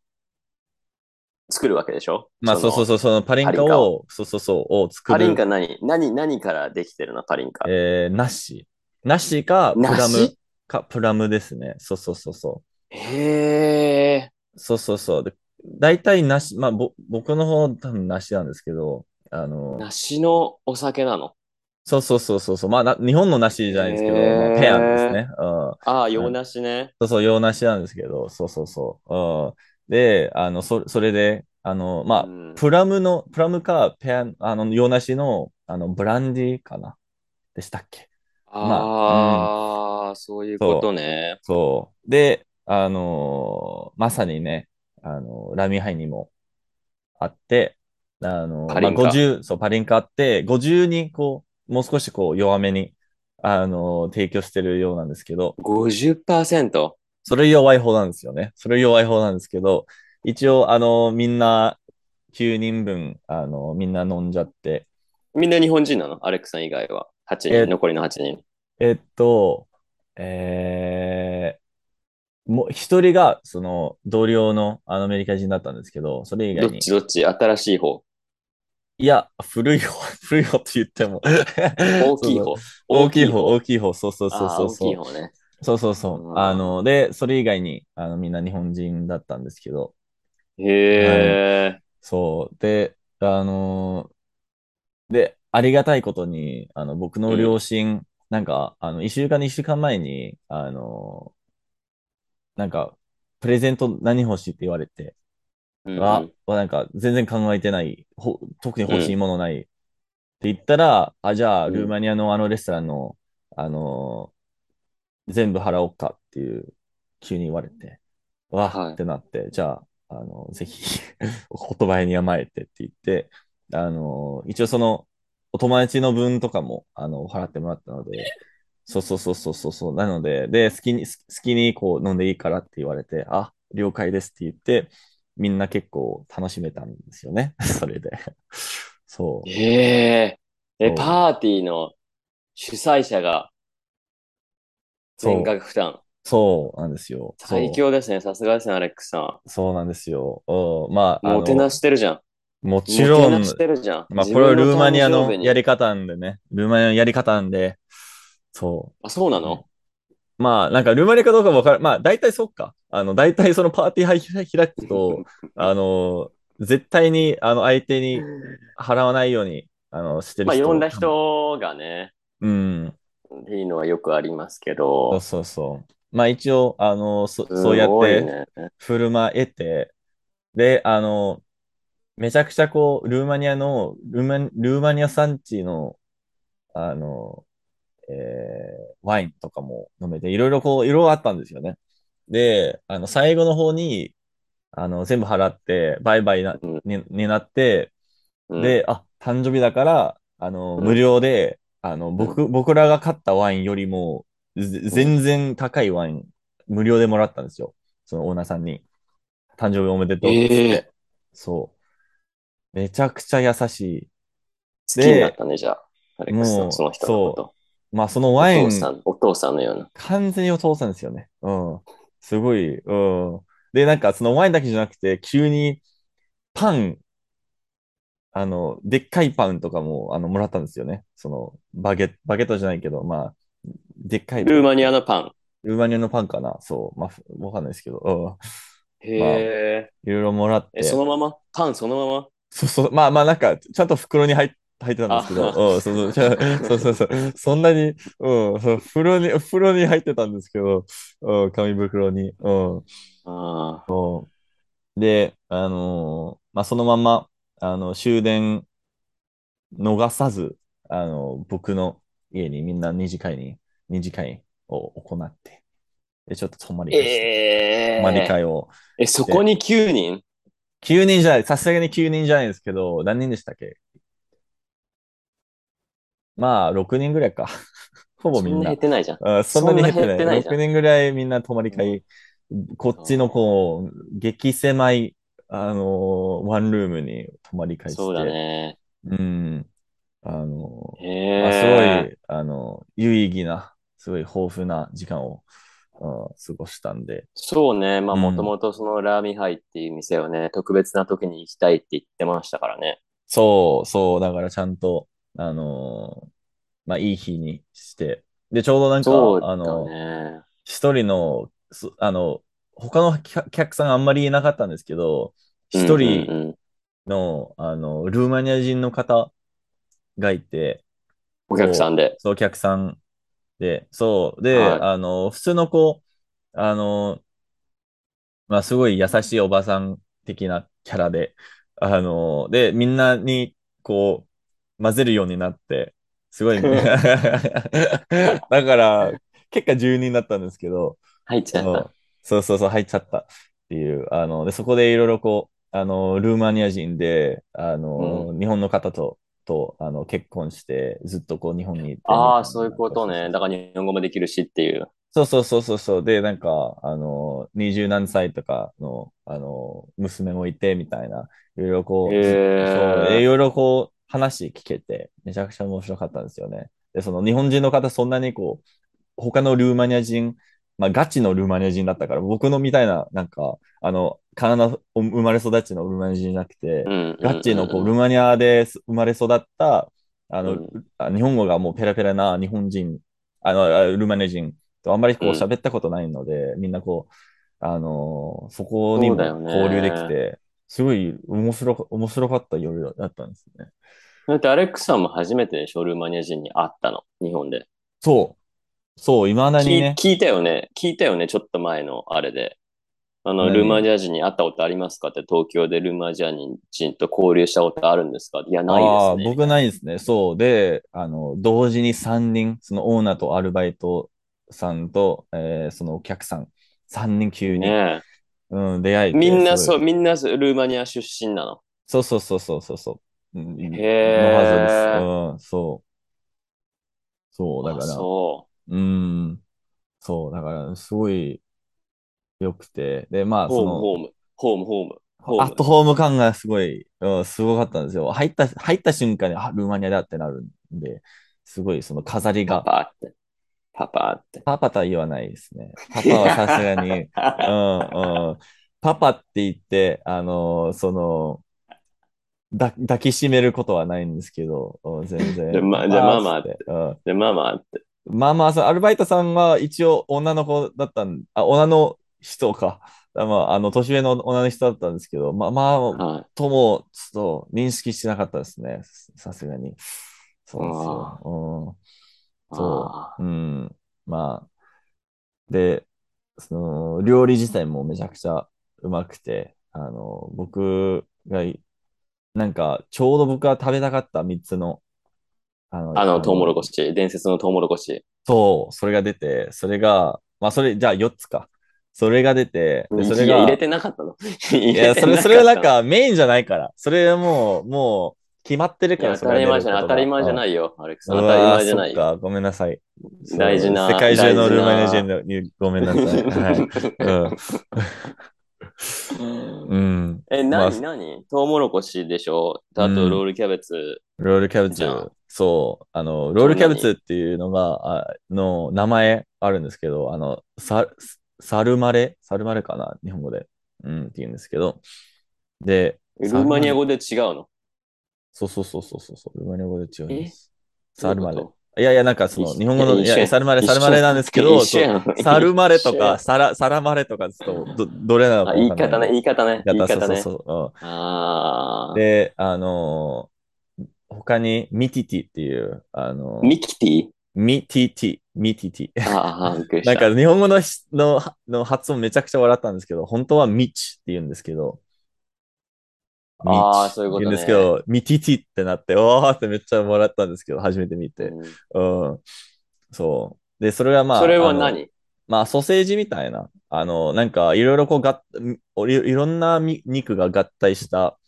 作るわけでしょ？まあそうそうう。そう、そのパリンカを、そうそうそう、を作る。パリンカ何？何、何からできてるの？パリンカ。えー、なし。なしか、プラム梨？か、プラムですね。そうそうそうそへえ。う。そうそうそう。で、大体なし、まあ、ぼ、僕の方多分なしなんですけど、あの、梨のお酒なの？そうそうそうそうそう、まあな、日本の梨じゃないですけど、へーまあ、ペアンですね。うん。ああ、洋梨ね。そうそう、洋梨なんですけど、そうそうそう。うん、で、あの、そ、それで、あの、まあ、うんプラムの、プラムか、ペアン、あの、洋梨の、あの、ブランディかなでしたっけ？ああ、そういうことね。そう。で、あのーまさにね、あのラミハイにもあって、あのパリンカまあ、50、そう、パリンカあって、50にこう、もう少しこう、弱めに、あの提供してるようなんですけど、50%。それ弱い方なんですよね。それ弱い方なんですけど、一応、あのみんな、9人分、あのみんな飲んじゃって、みんな日本人なの？アレックさん以外は。8え人、残りの8人？えっと、えー、もう一人が、その、同僚のあのアメリカ人だったんですけど、それ以どっ外に、ち？どっち？新しい方？いや、古い方、[laughs] 古い方って言っても。大きい方 [laughs] そう。大きい方、大きい方、そうそうそうああ、大きそうそ。いう方ね。そうそうそうう。んあの、で、それ以外に、あの、みんな日本人だったんですけど、へえ。そう。で、あのーで、ありがたいことに、あの、僕の両親、なんか、あの、一週間、二週間前に、あのーなんか、プレゼント何欲しいって言われて、うんうん。あ、なんか、全然考えてない、ほ特に欲しいものない。って言ったら、あ、じゃあ、うん。ルーマニアのあのレストランの、あのー全部払おうかっていう、急に言われて、わはい。ってなって、じゃあ、あの、ぜひ、お言葉に甘えてって言って、あの、一応その、お友達の分とかも、あの、払ってもらったので、そうそうそうそうそうそう、なので、で、好きに、好きにこう飲んでいいからって言われて、あ、了解ですって言って、みんな結構楽しめたんですよね、[laughs] それで。そう。へえ。え、そうパーティーの主催者が全額負担。そうなんですよ。最強ですね。さすがですね、アレックスさそうなんですよ。うんまあ、もてなの、してるじゃん。もちろんしてるじゃん。まあ、これはルーマニアのやり。り方なんでね。ルーマニアのやり方なんで、そあ、そうなう。のまあ、なんかルーマニアかどうかもわかる。まあ、大体そっか。あの、大体そのパーティー開くと、[laughs] あの、絶対に、あの、相手に払わないように、あの、してるまあ、人。いろんな。人がね、うん。っていうのはよくありますけどそう、そうそう。まあ、一応、あの、そすそうやって。振る舞えて、で、あの、めちゃくちゃこう、ルーマニアの、ルーマニルーマニア産地の、あの、えーワインとかも飲めて、いろいろこう、いろいろあったんですよね。で、あの、最後の方に、あの、全部払って、バイバイな、うんに、になって、うん、で、あ、誕生日だから、あの、うん無料で、あの、僕、僕らが買ったワインよりも、ぜ全然高いワイン、無料でもらったんですよ。そのオーナーさんに。誕生日おめでとうって。ええそう。めちゃくちゃ優しい。好きになったね、じゃあ。アレックスさもうん、その人のこと。まあ、そのワインお父、さん、お父さんのような。完全にお父さんですよね。うん。すごい。うん。で、なんか、そのワインだけじゃなくて、急に、パン、あの、でっかいパンとかも、あの、もらったんですよね。その、バゲ、バゲットじゃないけど、まあ、でっかい。ルーマニアのパン。ルーマニアのパンかなそう。まあ、わかんないですけど、うん。へえ。いろいろもらって。え、そのまま？パンそのまま？そうそう、まあまあなんか、ちゃんと袋に入っ入ってたんですけど、あ。うん、そうそう、そうそうそう、そんなに、うん、そう風呂に、風呂に入ってたんですけど、うん、紙袋に、うん。あで、あのーまあそのまま、あの、終電逃さず、あの、僕の家にみんな二次会に、二次会を行って、で、ちょっと泊まりあ。会して、ええ泊まり会を、え、そこに9人？9人じゃない、さすがに9人じゃないですけど、何人でしたっけ？まあ、6人ぐらいか。[laughs] ほぼみんなそんな減っ。てないじゃん。あそんなに減ってない。な減ってないじゃん6人ぐらいみんな泊まり会。こっちのこう、激狭い、あのーワンルームに泊まり会して。そうだね。うん。あの、へまあ、すえ。ごい、あの、有意義な、すごい豊富な時間を、うん過ごしたんで、そうね。まあ、うんもともとそのラーミハイっていう店をね、特別な時に行きたいって言ってましたからね。そう、そう、だからちゃんと、あのーまあ、いい日にして、で、ちょうどなんか、そうだあの、ね。一人の、すあの、他の客客さんあんまりいなかったんですけど、一うん人うんうんの、あの、ルーマニア人の方がいて、お客さんで。そう、お客さんで、そう、で、はいあの、普通の子、あの、まあ、すごい優しいおばさん的なキャラで、あの、で、みんなに、こう、混ぜるようになって、すごい、[laughs] だから、結果10人だったんですけど、入っちゃった。そうそうそう、入っちゃったっていう、あの、で、そこでいろいろこう、あの、ルーマニア人で、あの、日本の方と、と、あの、結婚して、ずっとこう、日本に。ああ、そういうことね。だから日本語もできるしっていう。そうそうそうそうそう。で、なんか、あの、二十何歳とかの、あの、娘もいて、みたいな、いろいろこう、へーそう、でいろいろこう、話聞けて、めちゃくちゃ面白かったんですよね。で、その日本人の方、そんなにこう、他のルーマニア人、まあ、ガチのルーマニア人だったから、僕のみたいな、なんか、あの、カナダ生まれ育ちのルーマニア人じゃなくて、うん。ガチのこう、うんルーマニアで生まれ育った、あの、うんあ日本語がもうペラペラな日本人、あの、あルーマニア人とあんまりこううん喋ったことないので、みんなこう、あのそこにも交流できて、すごい面白か、面白かった夜だったんですね。だってアレックスさんも初めてでしょルーマニア人に会ったの。日本で。そう。そう、未だに聞いね。聞いたよね。聞いたよね。ちょっと前のあれで。あの、何？ルーマニア人に会ったことありますかって東京でルーマニア人と交流したことあるんですか？いや、ないですね。僕ないですね。そう。で、あの、同時に3人、そのオーナーとアルバイトさんと、えーそのお客さん、3人急に、ねうん、出会ええて。みんなそう、みんなルーマニア出身なの。そうそうそうそうそうそう。うんへーのはずです。うん、そう。そう、だあから、そう。うん、そう、だから、すごい良くて。で、まあ、ホーム、その、ホーム、ホーム、ホーム、ホームアット。ホーム感がすごい、うん、すごかったんですよ。入った、入った瞬間に、あ、ルーマニアだってなるんで、すごいその飾りパが、パ。パパって。パパとは言わないですね。[laughs] パパはさすがに、うんうん。パパって言って、あのその、だ抱きしめることはないんですけど、うん全然。じゃあまじゃあママってパパーっつってで、ママって。うん。まあまあ、アルバイトさんは一応女の子だったん、あ、女の人か。まあ、あの、年上の女の人だったんですけど、まあまあ、はとも、ちょっと認識してなかったですね。さすがに。そうですよ。うん。い。そあう。うん。まあ。で、その、料理自体もめちゃくちゃうまくて、あの、僕がい、なんか、ちょうど僕が食べたかった3つの、あのーあの、トウモロコシ、伝説のトウモロコシ。そう、それが出て、それが、まあ、それ、じゃあ4つか。それが出て、で、それが、入れてなかったの？いいや、それ、[laughs] それはなんかメインじゃないから。それはもう、もう、決まってるから、当たり前じゃない、当たり前じゃい。ないよ、アレックス。う当たり前じゃないよ。ごめんなさい。大事な世界中のルーマニア人にごめんなさい。はい。うん。[laughs] うん。え、まあなになにトウモロコシでしょ？あと、うんロールキャベツ。ロールキャベツ。そう。あの、ロールキャベツっていうのが、あの、名前あるんですけど、あの、ササルマレサルマレかな？日本語で。うん、って言うんですけど。で、ルーマニア語語で違うの？そうそうそうそうそう。ルーマ語で違いえ？ます。サルマレいやいや、なんかその、一日本語の、いや、サルマレ、サルマレなんですけど、サルマレとか、サラ、サラマレとか、ちょっと、ど、どれなのか言い。方ね、言い方ね、言い方方ね。そうそうそう。で、あのー他にミティティっていう、あのーミキティ？ミティティ、ミティティ。ああ、びっくりしなた。[laughs] んか日本語のしのの発音めちゃくちゃ笑ったんですけど、本当はミッチって言うんですけど、あーそういうことね。言うんですけど、ミティティってなって、おーってめっちゃ笑ったんですけど、初めて見て。うん。うん。そう。で、それはまあ、それは何？まあ、ソーセージみたいな、あの、なんか、いろいろこうがっ、いいろんなみ肉が合体した、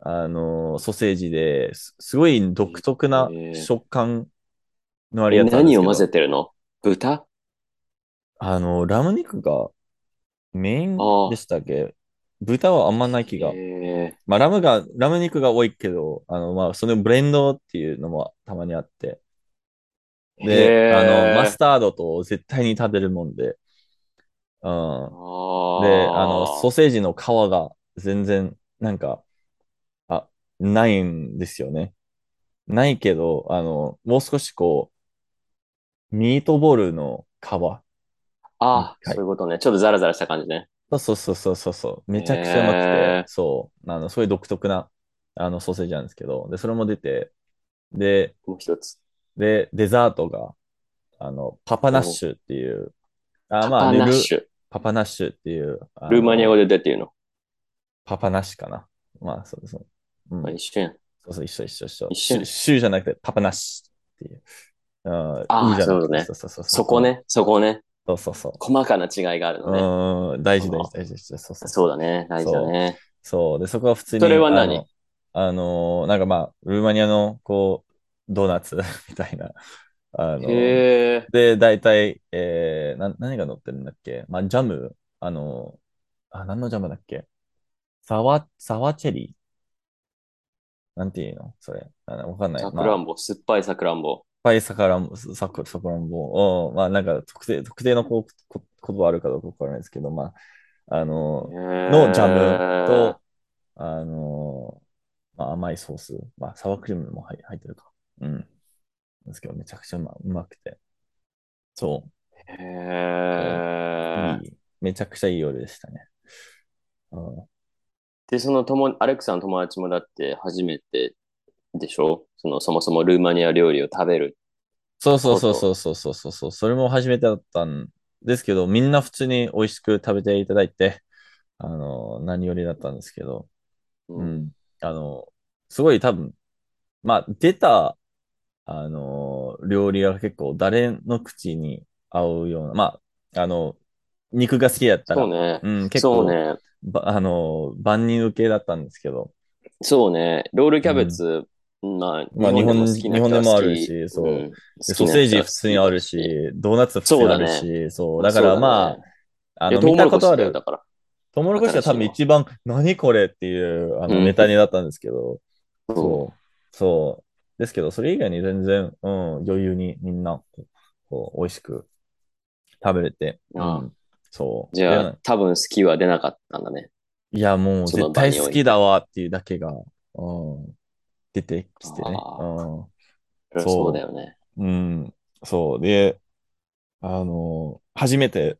あの、ソーセージです、すごい独特な食感のあるえやつ何を混ぜてるの？豚？あの、ラム肉がメインでしたっけ？豚はあんまない気が。へまあ、ラムが、ラム肉が多いけど、あの、まあ、そのブレンドっていうのもたまにあって。ーで、あの、マスタードと絶対に食べるもんで。うん。あで、あの、ソーーセージの皮が全然、なんか、あ、ないんですよね。ないけど、あの、もう少しこう、ミートボールの皮。あはいー、そういうことね。ちょっとザラザラした感じね。そうそうそうそうそう。めちゃくちゃうまくて、へーそう。あの、そういう独特な、あの、ソーセージなんですけど、で、それも出て、で、もう一つ。で、デザートが、あの、パパナッシュっていう、あ、まあ、パねルナッシュ。パパナッシュっていう、あのルーマニア語で出ていうの？パパナッシュかな。まあ、そうそう。うんまあ、一緒やん。そうそう、一緒一緒一緒。一緒シュシューじゃなくて、パパナッシュっていう。ああーうじゃなくてそうねそうそうそう。そこ。ね、そこね。そうそうそう。細かな違いがあるのね。うん、大事大事大事大事。そうそうそう。だね。大事だね。そう。で、そこは普通に。それは何？あの、あのーなんかまあ、ルーマニアの、こう、ドーナツ [laughs] みたいな。あの。で、大体、えー、な、何が乗ってるんだっけ？まあ、ジャム、あのあ、何のジャムだっけ？サワ、サワチェリー？なんていうの？それ。わかんない。さくまあらんぼ、酸っぱいさくらんぼ。ぱいさからん、さく、さくらんぼを、まあなんか特定、特定のこうこ言葉あるかどうかわからないですけど、まあ、あの、ののジャムと、あの、まあ、甘いソース、まあサワークリームも入入ってるか。うん。ですけど、めちゃくちゃうまうまくて。そへう。え。いい。めちゃくちゃいい夜でしたね。うんで、その友、アレックさんの友達もだって初めてでしょ？その、そもそもルーマニア料理を食べる。そうそうそうそうそうそうそうそう。それも初めてだったんですけど、みんな普通に美味しく食べていただいて、あの、何よりだったんですけど、うう。ん。あの、すごい多分、まあ、出た、あの、料理は結構誰の口に合うような、まあ、あの、肉が好きだったら、そうね。うん、結構、ね。ばあの、万人受けだったんですけど、そうね。ロールキャベツ、まあ、まあでも好きな人は日本でもあるしそう。ん好でソーセージ普通にあるし、ドーナツ普通にあるし、そう,、だからまあ、あの、見たことある。だ、から。トウモロコシが多分一番、何これっていう、あの、うん。ネタになったんですけど、そそう、そう。ですけど、それ以外に全然、うん、余裕にみんな、こう、美味しく食べれて、うん、そう。う。じゃあで、多分好きは出なかったんだね。いや、もう絶対好きだわっていうだけが、うん、出てきてね。あうんそうだよね。うん、そう。で、あの、初めて、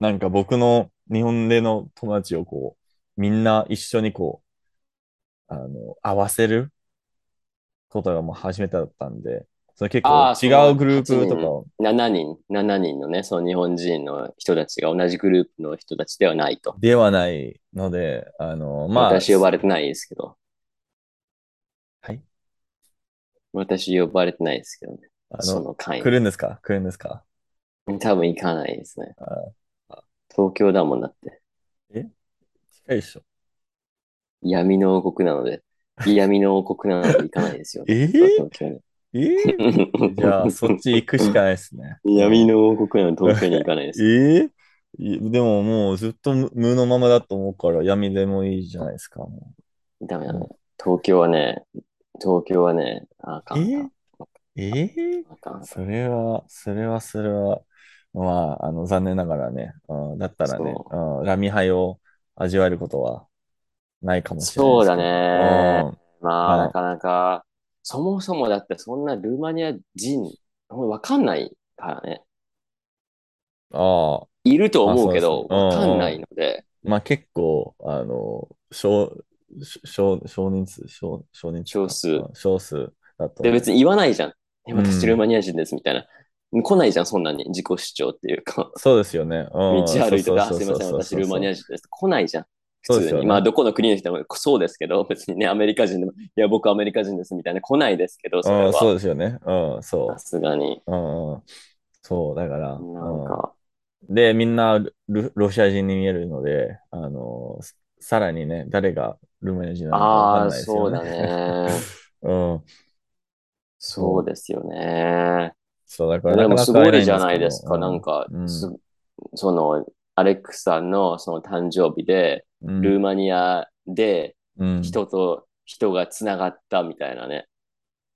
なんか僕の日本での友達をこう、みんな一緒にこう、あの、合わせることがもう初めてだったんで、それ結構違うグループとかを、7人、7人のね、その日本人の人たちが同じグループの人たちではないと。ではないので、あの、まあ、私呼ばれてないですけど。はい。私呼ばれてないですけどね。あの、その会来るんですか？来るんですか？に。多分行かないですねあ。東京だもんだって。近いでしょ。闇の王国なので。闇の王国なので行かないですよ。え？ー東京に。え？ー [laughs] じゃあ、そっち行くしかないですね。闇の王国なので東京に行かないです。え？えいでももうずっと無無のままだと思うから闇でもいいじゃないですか。もダメだね。東京はね、東京はね、あかん。えうええあかん。それは、それは、それは、まあ、あの、残念ながらね、うん、だったらね、うん、ラミハイを味わえることはないかもしれないそうだですけど。ね。まあ、はいなかなか、そもそもだってそんなルーマニア人、わかんないからね。うん。ああ、いると思うけど、あそうそうわかんないので、まあ結構、あの、少、少、少人数、少、少人数か。少数うん少数だと。で、別に言わないじゃん。私ルーマニア人ですみたいな。来ないじゃん、そんなに自己主張っていうか。そうですよね。道道歩いてて、あ、そうすいません、私ルーマニア人です。来ないじゃん。普通に。まあ、どこの国の人もそうですけど、別にね、アメリカ人でも、いや、僕アメリカ人ですみたいな来ないですけど、それうん、そうは。ですよね。うん、そさすがに。う。うん、うんそう、だから、なんか、うんで、みんなルロシア人に見えるので、あの、さらにね、誰がルーマニア人なのかわかんああ、ないですよね。そうだね。[laughs] うん。そうですよね。そう、だからでもすごいじゃないですか。うんなんか、うんすその、アレックスさんのその誕生日で、うんルーマニアでうん人と人がつながったみたいなね。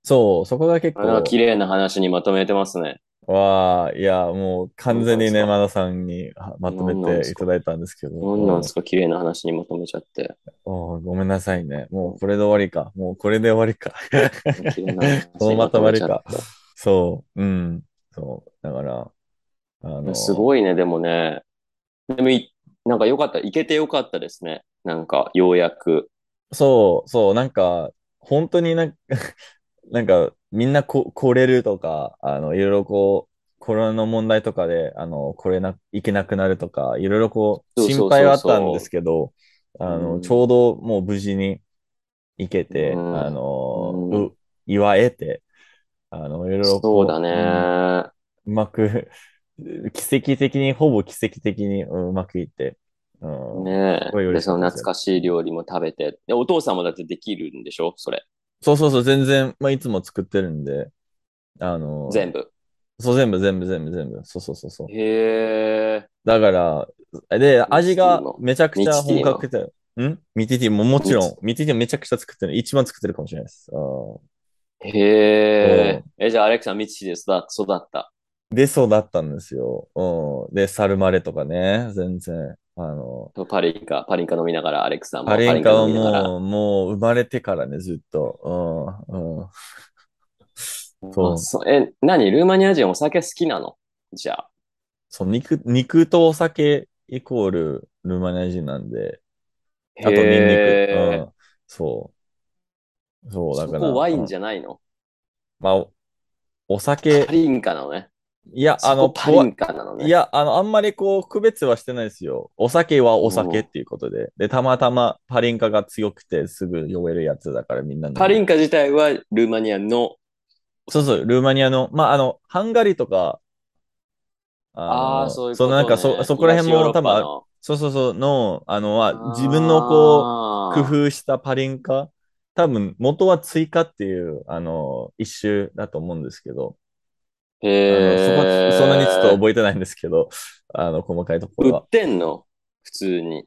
そう、そこが結構、綺麗な話にまとめてますね。わあ、いや、もう完全にね、マナさんにはまとめていただいたんですけど。何なんですか？綺麗な話にまとめちゃって。うんごめんなさいね。もうこれで終わりか。もうこれで終わりか。このまとまりかそう、うん。そう。だから、あの、てすごいね、でもね。でもい、なんかよかった。いけてよかったですね。なんか、ようやく。そう、そう、なんか、本当になんか、[laughs] なんか、みんなこ来れるとか、あの、いろいろこう、コロナの問題とかで、あの、来れな、行けなくなるとか、いろいろこう、心配はあったんですけど、あの、うんちょうどもう無事に行けて、うんあの、うんう、祝えて、あの、いろいろこそうだうんね。うまく、奇跡的に、ほぼ奇跡的にうまくいって、うんねえ。で、その懐かしい料理も食べて。で、お父さんもだってできるんでしょ？それ。そうそうそう、全然、まあ、いつも作ってるんで、あの、全部？そう、全部、全部、全部、全部。そうそうそうそう。へえ。だから、で、味がめちゃくちゃ本格的。ん？ミティティももちろミん、ミティティめちゃくちゃ作ってる。一番作ってるかもしれないです。へえ。え、じゃあ、アレクさん、ミチで育育った？で、そうだったんですよ。うん。で、サルマレとかね、全然。あの、とパリンカ、パリンカ飲みながら、アレクさんもパリンカは飲みながら。もう、もう生まれてからね、ずっと。うん、うん。そうあそうえ、何？ルーマニア人お酒好きなの？じゃあ。そう、肉、肉とお酒イコールルーマニア人なんで、あとニンニク。へうん。そう。そう、ーだから。そこワインうんじゃないの？まあ、おお酒パ、リンカなのね。いや、あその、こパリンカなのね。いや、あの、あんまりこう、区別はしてないですよ。お酒はお酒っていうことで。で、たまたまパリンカが強くてすぐ酔えるやつだからみんなパリンカ自体はルーマニアの、そうそう、ルーマニアの、まあ、あの、ハンガリーとか、あのあそういうこと、ね。そのなんかそ、そこら辺も多分そうそうそう、の、あの、は自分のこう、工夫したパリンカ、多分元は追加っていう、あの、一種だと思うんですけど、え。そこ、そんなにちょっと覚えてないんですけど、あの、細かいところは売っ。てんの？普通に。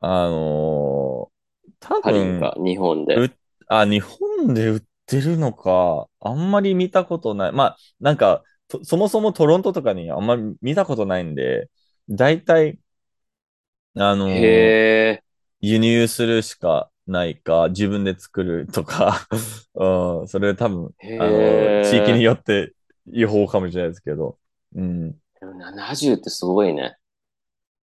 あのー多分、パリンカ、日本で。うあ、日本で売ってるのか、あんまり見たことない。まあ、なんか、とそもそもトロントとかにあんまり見たことないんで、大体、あのー。輸入するしかないか、自分で作るとか、[laughs] うん、それ多分、へあのー地域によって違法かもしれないですけど、うん。でも70ってすごいね。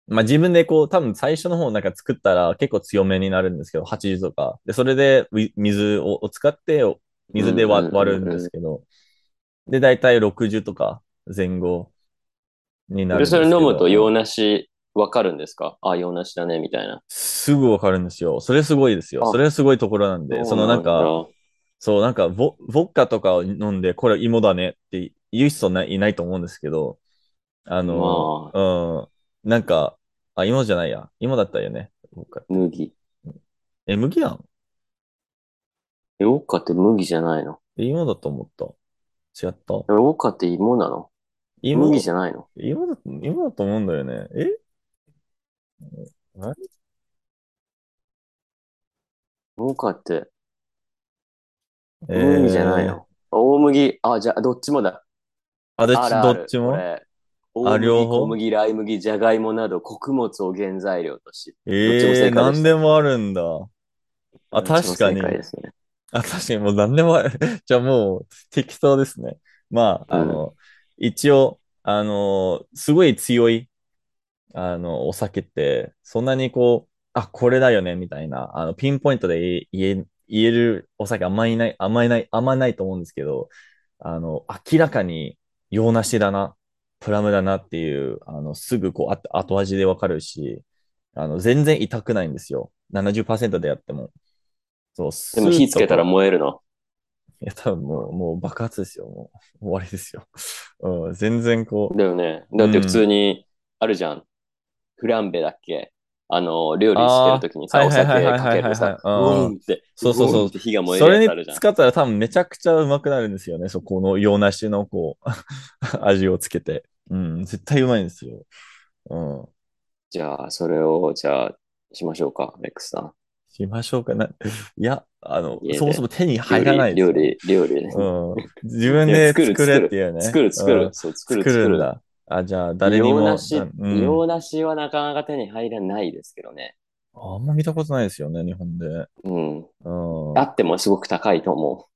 まあ自分でこう、多分最初の方なんか作ったら結構強めになるんですけど、80とか。で、それで水をを使って、水で割るんですけど、で、だいたい60とか前後になるそ。れ飲むと洋梨わかるんですか？あ、洋梨だね、みたいな。すぐわかるんですよ。それすごいですよ。あそれすごいところなんで、そのなんか、そう、なんかボ、ボッカとかを飲んで、これ芋だねって言う人ないいないと思うんですけど、あの、うん、なんか、あ、芋じゃないや。芋だったよね。麦。え、麦なのえ、ウォッカって麦じゃないの？え芋だと思った。違った？えウォッカって芋なの？芋。麦じゃないの？芋だ、芋だと思うんだよね。え？あれ？ウォッカってえー麦じゃないの、大麦。あ、じゃあ、どっちもだ。あ、どっち、あるあるどっちも？これ大麦、両方？小麦、ライ麦、じゃがいもなど穀物を原材料とし、どっちもえ正えー、解でしたなんでもあるんだ。あ、どっちも確かに正解ですね。あ、確かにもう何でもある。[laughs] じゃあもう適当ですね。まあ、あの、一応、あの、すごい強い、あの、お酒って、そんなにこう、あ、これだよね、みたいな、あの、ピンポイントで言え、言えるお酒あんまりない、あんまりない、あんまりないと思うんですけど、あの、明らかに洋梨だな、プラムだなっていう、あの、すぐこう、あ後味でわかるし、あの、全然痛くないんですよ。70%でやっても。そう、でも火つけたらう。燃えるの？いや、多分もう、もう爆発ですよ。もう、終わりですよ。うん、全然こう、だよね。だって普通に、あるじゃん。フランベだっけ？あの、料理してるときにさ、お酒かけるさ、うんうんって、そうそうそう火が燃えそれるやつあるじゃん。に使ったら多分めちゃくちゃうまくなるんですよね。そこの洋梨のこう、[laughs] 味をつけて。うん、絶対うまいんですよ。うん。じゃあ、それを、じゃあ、しましょうか、アレックスさん。しましょうかな。いや、あのそもそも手に入らない料理、料理。うん。自分で作る作れっていうね。[laughs] 作る、作る、うんそう、作る、作作る。るんだ。あ、じゃあ、誰にも。洋梨、うん洋梨はなかなか手に入らないですけどね。あんま見たことないですよね、日本で。うん。うん。あってもすごく高いと思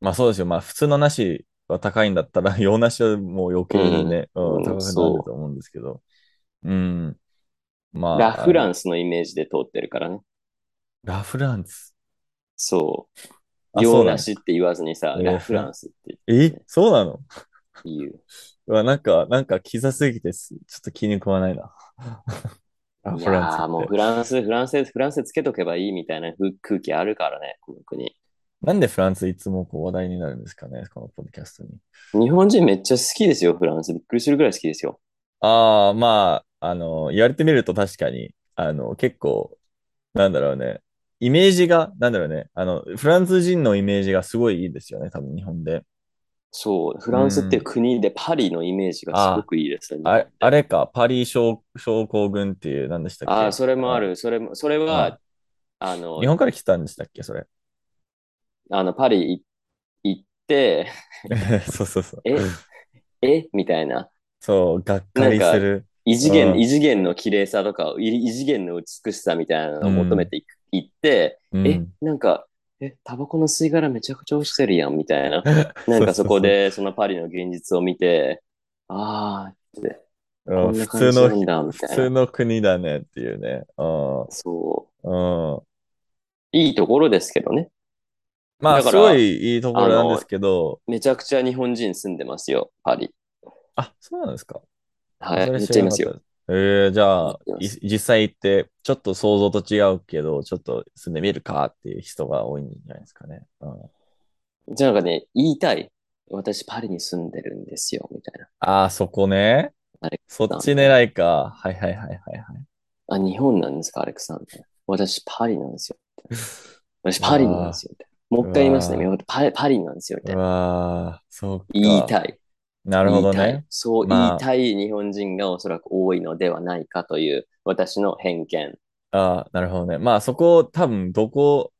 まあそうですよ。まあ普通の梨は高いんだったら、[laughs] 洋梨はもう余計にね、うんうん高くなると思うんですけど。うん。まう。あ。ラ・フランンスのイメージで通ってるからね。ラ・フランス？そう。洋梨って言わずにさ、えーラ・フランスってえ？そうなの？[laughs] 言う。うわ、なんか、なんか、キザすぎてす、ちょっと気に食わないな。[laughs] ラ・いフランスやーもう。フランス、フランス、フランスつけとけばいいみたいな空空気あるからね、この国。なんでフランスいつもこう話題になるんですかね、このポッドキャストに。日本人めっちゃ好きですよ、フランス。びっくりするぐらい好きですよ。ああ、まあ、あの、言われてみると確かに、あの、結構、なんだろうね、イメージが、なんだろうね、あの、フランス人のイメージがすごいいいですよね、多分日本で。そう、フランスっていう国でパリのイメージがすごくいいですね。あれ、あれか、パリ症症候群っていう、何でしたっけ？ああ、それもある。それも、それは、ああの日、本から来たんでしたっけ、それ？あの、パリい行って、[laughs] そうそうそう。え、え？みたいな。そう、がっかりする。異次元、うん異次元の綺麗さとか、い異次元の美しさみたいなのを求めていく、行って、うんえ、なんか、え、タバコの吸い殻めちゃくちゃ落ちてるやん、みたいな。[laughs] なんかそこで、そのパリの現実を見て、ああ、って、普通の、普。通の国だねっていうね。うそん。うん。う。いいところですけどね。まあ、すごいいいところなんですけど、めちゃくちゃ日本人住んでますよ、パリ。あ、そうなんですか。はい、めっちゃいますよ。えー、じゃあ実際行って、ちょっと想像と違うけど、ちょっと住んでみるかっていう人が多いんじゃないですかね。うん、じゃあなんかね、言いたい。私パリに住んでるんですよ、みたいな。ああ、そこね。そっち狙いか。はいはいはいはいはい。あ、日本なんですか、アレクサンダー。私パリなんですよ。[laughs] 私パリなんですよ。もう一回言いますね。パリパリなんですよ。みたういな。わー、そうか。言いたい。なるほどね。そうまあ言いたい日本人がおそらく多いのではないかという私の偏見。ああ、なるほどね。まあそこ多分どこ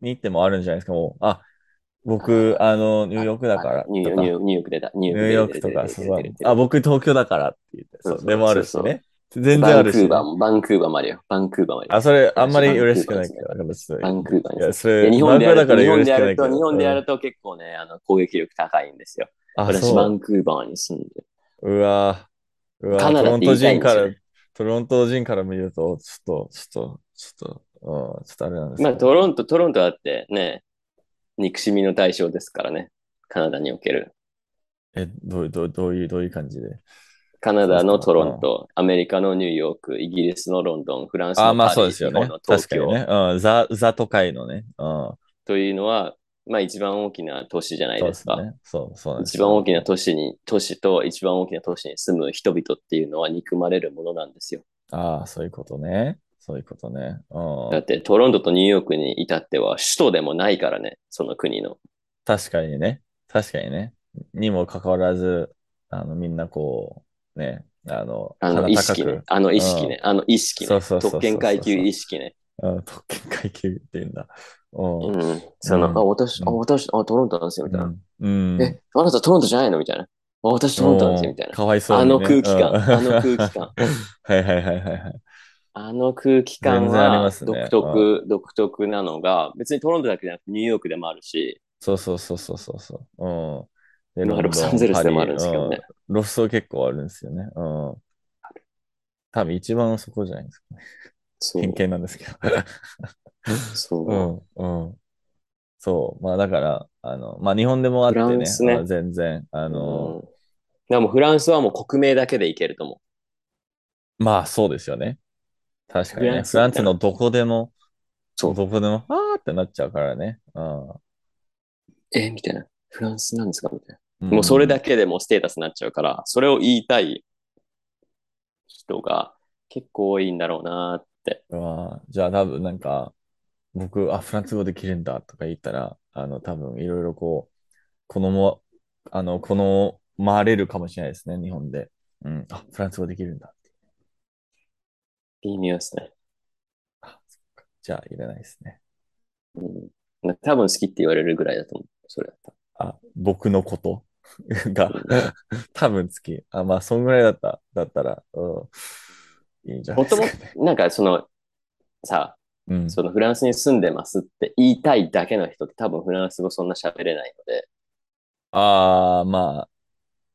に行ってもあるんじゃないですか。もう、あ、僕、あの、ニューヨークだからニューとか、ニニューヨーク出た。ニュューヨークとか、あ、僕東京だからって言って、そうでもあるしね。全然あるしね、バンクーバーも、バンクーバーもあるよ。バンクーバーもあるよ。あ、それ、あんまり嬉しくないけど、バンクーバーいや、に。それ、日本でやると、日本嬉でやると結構ね、あの、攻撃力高いんですよ。あ、私。バンクーバーに住んでる。うわーうわーカナダって言いたいんですよねトロント人から、トロント人から見ると、ちょっと、ちょっと、ちょっと、うん、ちょっとあれなんですけまあ、どトロント、トロントだってね、憎しみの対象ですからね。カナダにおける。え、どういう、どうどういう、どういう感じで？カナダのトロント、アメリカのニューヨーク、イギリスのロンドン、フランスあ、まあのパリ、そうですよね日本の。東京確かにね。うん、ザ、ザ都会のね。うん。というのは、まあ一番大きな都市じゃないですすね。そう、そう一番大きな都市に、都市と一番大きな都市に住む人々っていうのは憎まれるものなんですよ。ああ、そういうことね。そういうことね。うん。だってトロントとニューヨークに至っては首都でもないからね、その国の。確かにね。確かにね。にもかかわらず、あの、みんなこう、ね、あの、あの意識ね。あの意識ね。あの意識ね。特権階級意識ね。うん、特権階級っていうんだ。うん。うん。その、うんあ、私、あ、うん私、あ、トロントなんですよ、みたいな。うん。うんえ、あなたトロントじゃないの？みたいな。あ、私トロントなんですよ、みたいな。かわいそうあの空気感、うんあの空気感。はいはいはいはいはい。あの空気感全然ありまはすね独特、独特なのが、別にトロントだけじゃなくてニューヨークでもあるし、そうそうそうそうそうそう。うん。でまあロサンゼルスでもあるんですけどね。ロスト結構あるんですよね。うん。多分一番そこじゃないですかね。偏、見なんですけど。そう、うん、うん。そう。まあだから、あの、まあ日本でもあってね、ねまあ全然、あの、うんでもフランスはもう国名だけでいけると思まあそうですよね。確かにね。フランスのどこでも、そうどこでも、あーってなっちゃうからね。うん。う。えみたいな。フランスなんですか？みたいな。んもうそれだけでもうステータスになっちゃうから、それを言いたい人が結構多いんだろうなっあ、じゃあ多分なんか、僕、あ、フランス語できるんだとか言ったら、あの、多分いろいろこう、このも、あの、この、回れるかもしれないですね、日本で。うん。あ、フランス語できるんだって。微妙ですね。じゃあ、いらないですね。うん。多分好きって言われるぐらいだと思う。それだったあ、僕のこと？[laughs] がうん、多分好き。あ、まあ、そんぐらいだった、だったら、うん、いいんじゃないもとですかね。も、なんかその、さ、うん。そのフランスに住んでますって言いたいだけの人って多分フランス語そんな喋れないので、ああ、まあ、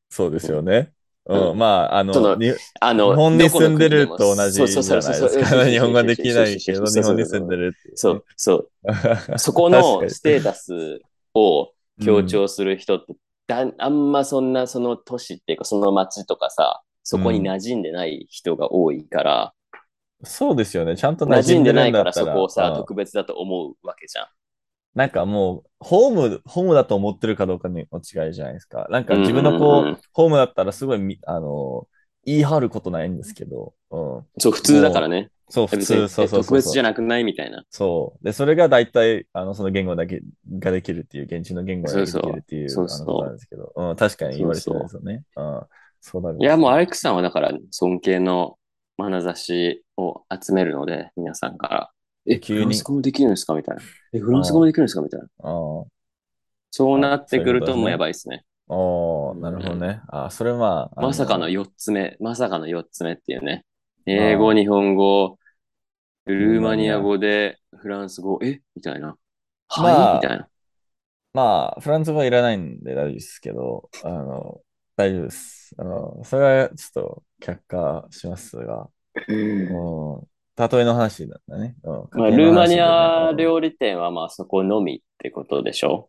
そうですよね。うん、うんまあ、あそのあの、日本に住んでると同じじゃないですそうそうそうそうか。日本語できないけど、日本に住んでるってね。そう、そう。確 [laughs] そこかのにステータスを強うん調する人って、だあんまそんなその都市っていうかその町とかさ、そこに馴染んでない人が多いから、そうですよね。ちゃんと馴染んでないからそこをさ、うん特別だと思うわけじゃん。なんかもう、ホーム、ホームだと思ってるかどうかの違いじゃないですか。なんか自分のこう、うんうんうんホームだったらすごいみ、あの、言い張ることないんですけど、うん。そう、普通だからね。そう、普通、そうそう特そうそう。別じゃなくないみたいな。そう。で、それが大体、あの、その言語だけができるっていう、現地の言語ができそうそうるっていう、そうそうあのことなんですけど、うん、確かに言われてるんですよね。うん。そうだね。いや、もうアレックスさんはだから尊敬の眼差しを集めるので、皆さんから。え、急にフランス語もできるんですか？みたいな。え、フランス語もできるんですか？みたいな。そうなってくるともうやばいですね。おーなるほどね。あー、それは、あまさかのよ4つ目、まさかの4つ目っていうね。英語、日本語、ルーマニア語でフランス語、え？みたいな。はい、まあみたいな。まあ、フランス語はいらないんで大丈夫ですけど、あの、大丈夫です。あの、それはちょっと却下しますが、うん、例えの話だったね。うん、まあ、ルーマニアうん料理店はまあそこのみってことでしょ？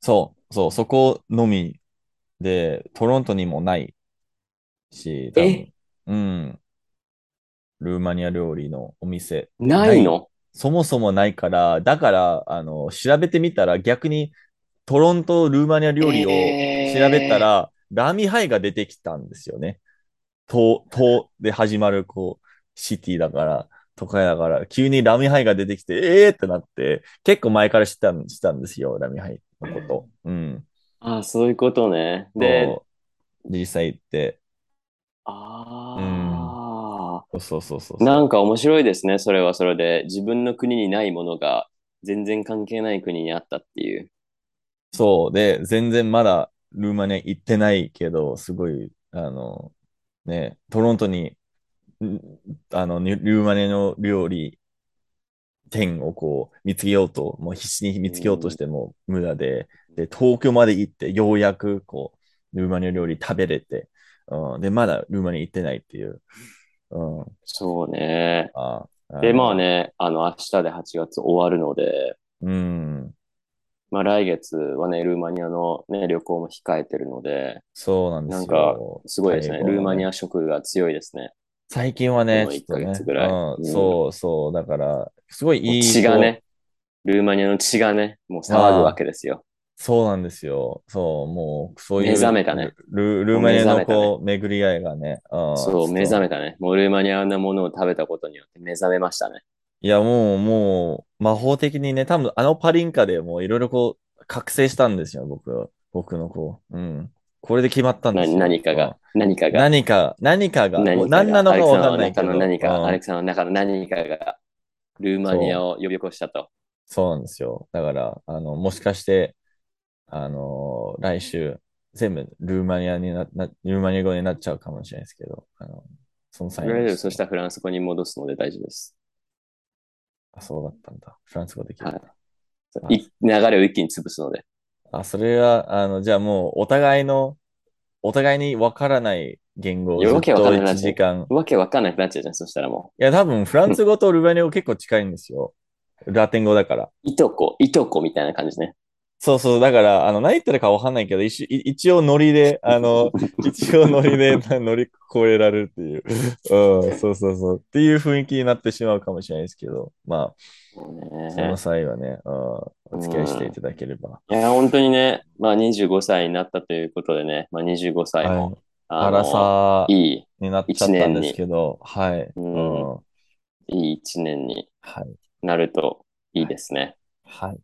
そう、そう、そこのみで、トロントにもないし、多分。え？うん。ルーマニア料理のお店。ないの？そもそもないから、だから、あの、調べてみたら逆にトロントルーマニア料理をえー調べたら、ラミハイが出てきたんですよね。と、とで始まる、こう、シティだから、都会だから、急にラミハイが出てきて、ええー、ってなって、結構前から知ったん知ったんですよ、ラミハイのこと。うん。ああ、そういうことね。で、実際行って、ああ、そうそうそうそう。なんか面白いですね。それはそれで。自分の国にないものが全然関係ない国にあったっていう。そう。で、全然まだルーマニア行ってないけど、すごい、あの、ね、トロントに、んあの、にルーマニアの料理店をこう見つけようと、もう必死に見つけようとしても無駄で、で、東京まで行ってようやくこう、ルーマニア料理食べれて、うん、で、まだルーマニア行ってないっていう。うん、そうね。あで、まあね。ね、あの、明日で8月終わるので、うん、まあ来月はね、ルーマニアのね、旅行も控えてるので、そうなんですよ。なんか、すごいですね。ルーマニア色が強いですね。最近はね、このちょっとね一ヶ月ぐらいうんうんそうそう、だから、すごいいい。血がね、ルーマニアの血がね、もう騒ぐわけですよ。そうなんですよ。そう、もう、そういう。目覚めたねル。ルーマニアのもうね巡り合いがね。うんそう、目覚め。めたね。もうルーマニアのものを食べたことによって目覚めましたね。いや、もう、もう、魔法的にね、多分あのパリンカでもういろいろこう、覚醒したんですよ、僕は。僕のこう。うん。これで決まったんでなすよ。何かが、何かうん。が、何か、何かが、何なのかわかんないけど。の何か、うんアレクさんの中の何かが、ルーマニアを呼び起こしたと。そうなんですよ。だから、あの、もしかして、あの来週、全部ルーマニアにな、なルーマニア語になっちゃうかもしれないですけど、あの、その際にそしたらフランス語に戻すので大丈夫です。あ、そうだったんだ。フランス語できるんだ。はいい流れを一気に潰すので。あ、それは、あの、じゃあもう、お互いの、お互いにわからない言語をずっとわけわかんない1時間。わけわかんなくなっちゃうじゃん、そしたらもいや、多分、フランス語とルーマニア語結構近いんですよ。ラテン語だから。う。いとこ、いとこみたいな感じね。そうそう、だから、あの、何言ってるかわかんないけど、一一一応ノリで、[laughs] あの、一応ノリで乗り越えられるっていう、うん、そうそうそう、っていう雰囲気になってしまうかもしれないですけど、まあ、そねの際はね、うん、お付き合いしていただければ。いや、本当にね、まあ25歳になったということでね、まあ25歳も、はい。あらさいい、になっちゃったんですけど、はい。ううんん。いい一年にはい。なるといいですね。はい。